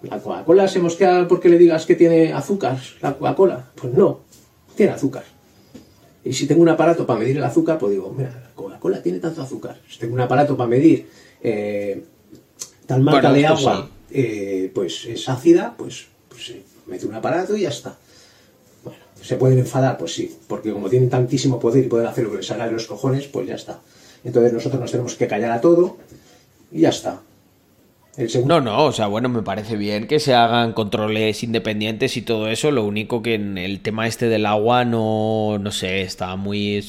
¿La Coca-Cola se mosquea porque le digas que tiene azúcar? ¿La Coca-Cola? Pues no, tiene azúcar. Y si tengo un aparato para medir el azúcar, pues digo, mira, la Coca-Cola tiene tanto azúcar. Si tengo un aparato para medir eh, tal marca Bueno, de agua, eh, pues es ácida, pues, pues mete un aparato y ya está. Bueno, ¿se pueden enfadar? Pues sí, porque como tienen tantísimo poder y pueden hacer lo que les de los cojones, pues ya está. Entonces nosotros nos tenemos que callar a todo y ya está. El segundo No, no, o sea, bueno, me parece bien que se hagan controles independientes y todo eso. Lo único que en el tema este del agua no, no sé, está muy...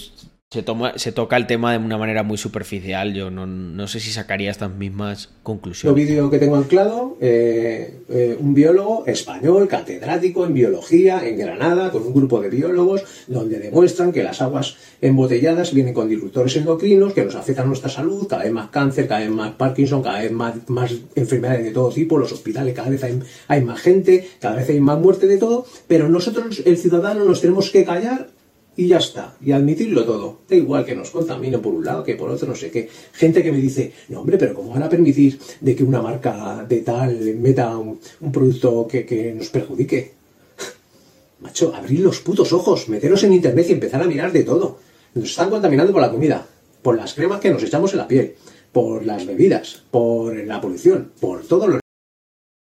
Se, toma, se toca el tema de una manera muy superficial. Yo no, no sé si sacaría estas mismas conclusiones. vídeo que tengo anclado, eh, eh, un biólogo español, catedrático en biología en Granada, con un grupo de biólogos, donde demuestran que las aguas embotelladas vienen con disruptores endocrinos que nos afectan nuestra salud, cada vez más cáncer, cada vez más Parkinson, cada vez más, más enfermedades de todo tipo, los hospitales cada vez hay, hay más gente, cada vez hay más muerte de todo, pero nosotros, el ciudadano, nos tenemos que callar y ya está, y admitirlo todo. Da igual que nos contamine por un lado, que por otro, no sé qué. Gente que me dice, no hombre, pero ¿cómo van a permitir de que una marca de tal meta un, un producto que, que nos perjudique? Macho, abrir los putos ojos, meteros en internet y empezar a mirar de todo. Nos están contaminando por la comida, por las cremas que nos echamos en la piel, por las bebidas, por la polución, por todo lo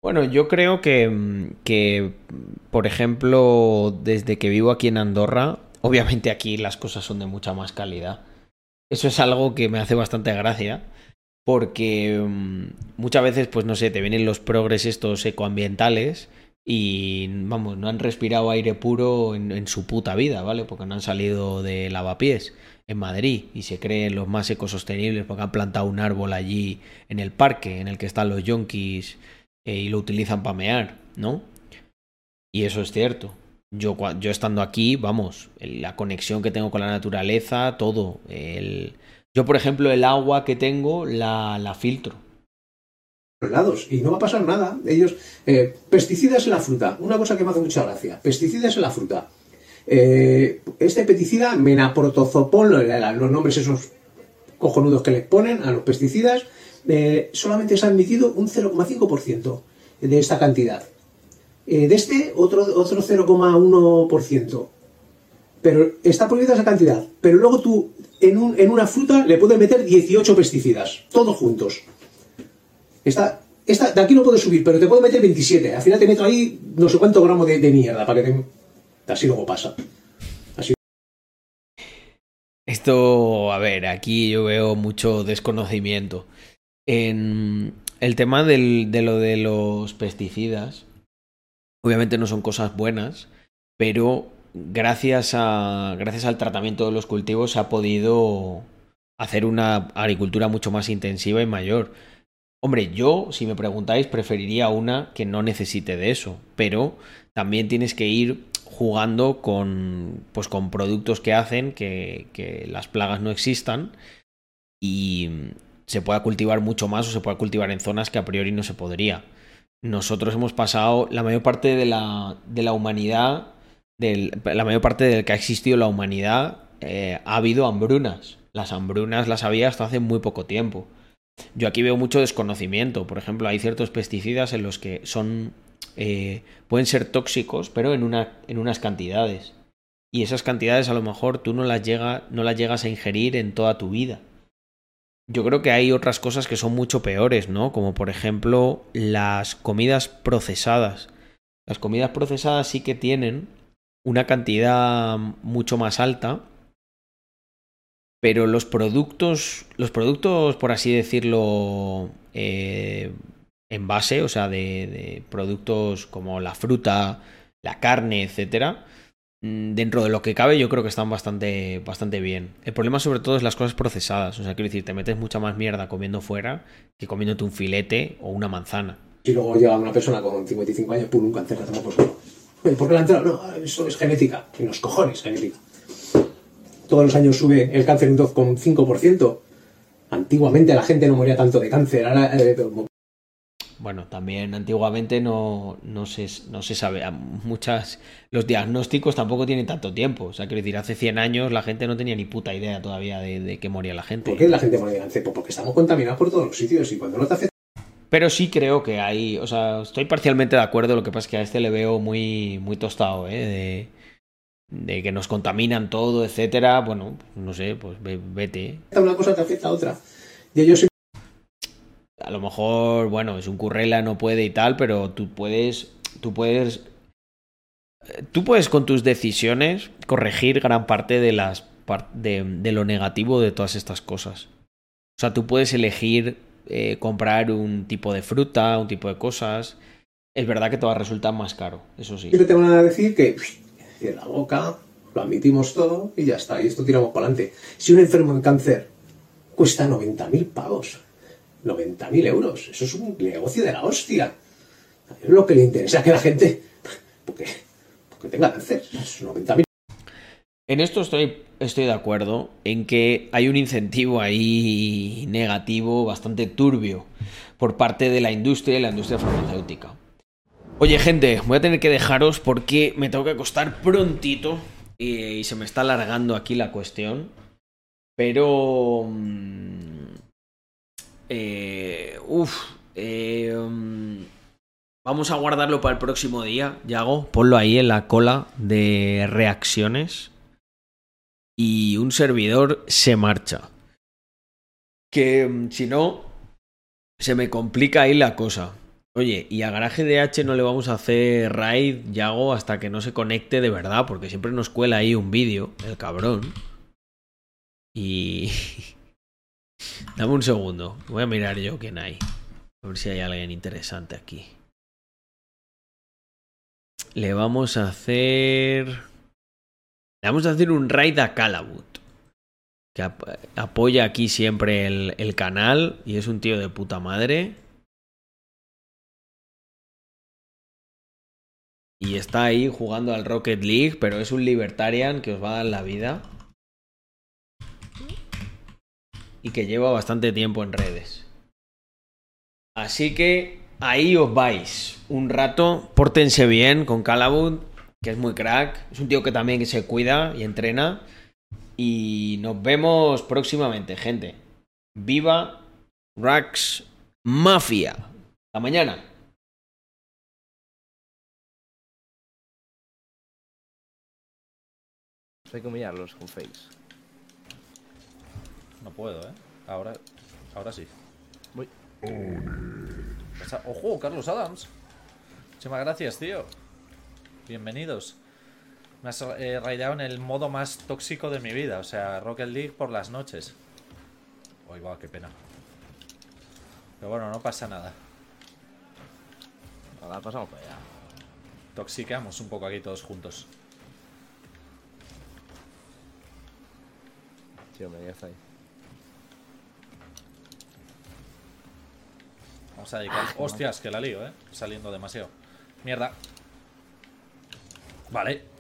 Bueno, yo creo que, mm, que, por ejemplo, desde que vivo aquí en Andorra, obviamente aquí las cosas son de mucha más calidad. Eso es algo que me hace bastante gracia, porque mm, muchas veces, pues no sé, te vienen los progres estos ecoambientales y, vamos, no han respirado aire puro en, su puta vida, ¿vale? Porque no han salido de lavapiés en Madrid y se creen los más ecosostenibles porque han plantado un árbol allí en el parque en el que están los yonkis eh, y lo utilizan para mear, ¿no? Y eso es cierto. Yo, estando aquí, vamos, la conexión que tengo con la naturaleza, todo. El... Yo, por ejemplo, el agua que tengo la, la filtro. lados y no va a pasar nada. Ellos, eh, pesticidas en la fruta, una cosa que me hace mucha gracia, pesticidas en la fruta. Eh, este pesticida, menaprotozopol, los nombres esos cojonudos que les ponen a los pesticidas, eh, solamente se ha admitido un 0,5% de esta cantidad. Eh, de este, otro, otro 0,1%. Pero está prohibida esa cantidad. Pero luego tú, en, un- en una fruta, le puedes meter 18 pesticidas, todos juntos. Esta, esta, de aquí no puedes subir, pero te puedo meter 27. Al final te meto ahí no sé cuántos gramos de, de mierda para que te... Así luego pasa. Así. Esto, a ver, aquí yo veo mucho desconocimiento. En el tema del- de lo de los pesticidas, obviamente no son cosas buenas, pero gracias, a, gracias al tratamiento de los cultivos se ha podido hacer una agricultura mucho más intensiva y mayor. Hombre, yo, si me preguntáis, preferiría una que no necesite de eso, pero también tienes que ir jugando con, pues, con productos que hacen que, que las plagas no existan y se pueda cultivar mucho más o se pueda cultivar en zonas que a priori no se podría. Nosotros hemos pasado la mayor parte de la, de la humanidad, la mayor parte del que ha existido la humanidad, eh, ha habido hambrunas. Las hambrunas las había hasta hace muy poco tiempo. Yo aquí veo mucho desconocimiento. Por ejemplo, hay ciertos pesticidas en los que son. eh, pueden ser tóxicos, pero en, una, en unas cantidades. Y esas cantidades a lo mejor tú no las, llega, no las llegas a ingerir en toda tu vida. Yo creo que hay otras cosas que son mucho peores, ¿no? Como por ejemplo las comidas procesadas. Las comidas procesadas sí que tienen una cantidad mucho más alta, pero los productos, los productos, por así decirlo, eh, en base, o sea, de, de productos como la fruta, la carne, etcétera, dentro de lo que cabe, yo creo que están bastante, bastante bien. El problema sobre todo es las cosas procesadas. O sea, quiero decir, te metes mucha más mierda comiendo fuera que comiéndote un filete o una manzana. Y luego llega una persona con 55 años, pum, un cáncer, la por culo. ¿Por qué la ha entrado? No, eso es genética. En los cojones, genética. Todos los años sube el cáncer un 2,5%. Antiguamente la gente no moría tanto de cáncer. Ahora, eh, Bueno, también antiguamente no, no, se, no se sabe. Muchas, los diagnósticos tampoco tienen tanto tiempo. O sea, quiero decir, hace 100 años la gente no tenía ni puta idea todavía de, de que moría la gente. ¿Por qué la gente moría de cáncer? Pues porque estamos contaminados por todos los sitios y cuando no te afecta Pero sí creo que hay, o sea, estoy parcialmente de acuerdo, lo que pasa es que a este le veo muy, muy tostado, ¿eh? De, de que nos contaminan todo, etcétera. Bueno, no sé, pues ve- vete. una cosa te afecta a otra. Y ellos A lo mejor, bueno, es un currela, no puede y tal, pero tú puedes, tú puedes, tú puedes con tus decisiones corregir gran parte de las de, de lo negativo de todas estas cosas. O sea, tú puedes elegir eh, comprar un tipo de fruta, un tipo de cosas. Es verdad que te va a resultar más caro, eso sí. siempre te van a decir que cierra la boca, lo admitimos todo y ya está. Y esto tiramos para adelante. Si un enfermo de cáncer cuesta 90.000 pavos, 90.000 euros, eso es un negocio de la hostia. Es lo que le interesa que la gente, porque, porque tenga cáncer, es 90.000 En esto estoy, estoy de acuerdo, en que hay un incentivo ahí negativo bastante turbio por parte de la industria y la industria farmacéutica. Oye, gente, voy a tener que dejaros porque me tengo que acostar prontito y, se me está alargando aquí la cuestión. Pero... mm, eh, uf, eh, mm, vamos a guardarlo para el próximo día, Yago. Ponlo ahí en la cola de reacciones y un servidor se marcha. Que mm, si no, se me complica ahí la cosa. Oye, y a Garaje DH no le vamos a hacer raid, Yago, hasta que no se conecte de verdad, porque siempre nos cuela ahí un vídeo, el cabrón. Y... Dame un segundo, voy a mirar yo quién hay. A ver si hay alguien interesante aquí. Le vamos a hacer... Le vamos a hacer un raid a Calabut. Que ap- apoya aquí siempre el canal y es un tío de puta madre. Y está ahí jugando al Rocket League, pero es un libertarian que os va a dar la vida. Y que lleva bastante tiempo en redes. Así que ahí os vais un rato. Pórtense bien con Calabut, que es muy crack. Es un tío que también se cuida y entrena. Y nos vemos próximamente, gente. Viva Rax Mafia. Hasta mañana. Hay que humillarlos con fakes. No puedo, ¿eh? Ahora, ahora sí. Voy. Pasa- ¡Ojo, Carlos Adams! Muchísimas gracias, tío. Bienvenidos. Me has eh, raideado en el modo más tóxico de mi vida, o sea, Rocket League por las noches. Uy, va, qué pena. Pero bueno, no pasa nada. Ahora pasamos para allá. Toxiqueamos un poco aquí todos juntos. Sí, hombre, ya está ahí. Vamos a dedicar. Hostias, que la lío, ¿eh? Saliendo demasiado. Mierda. Vale.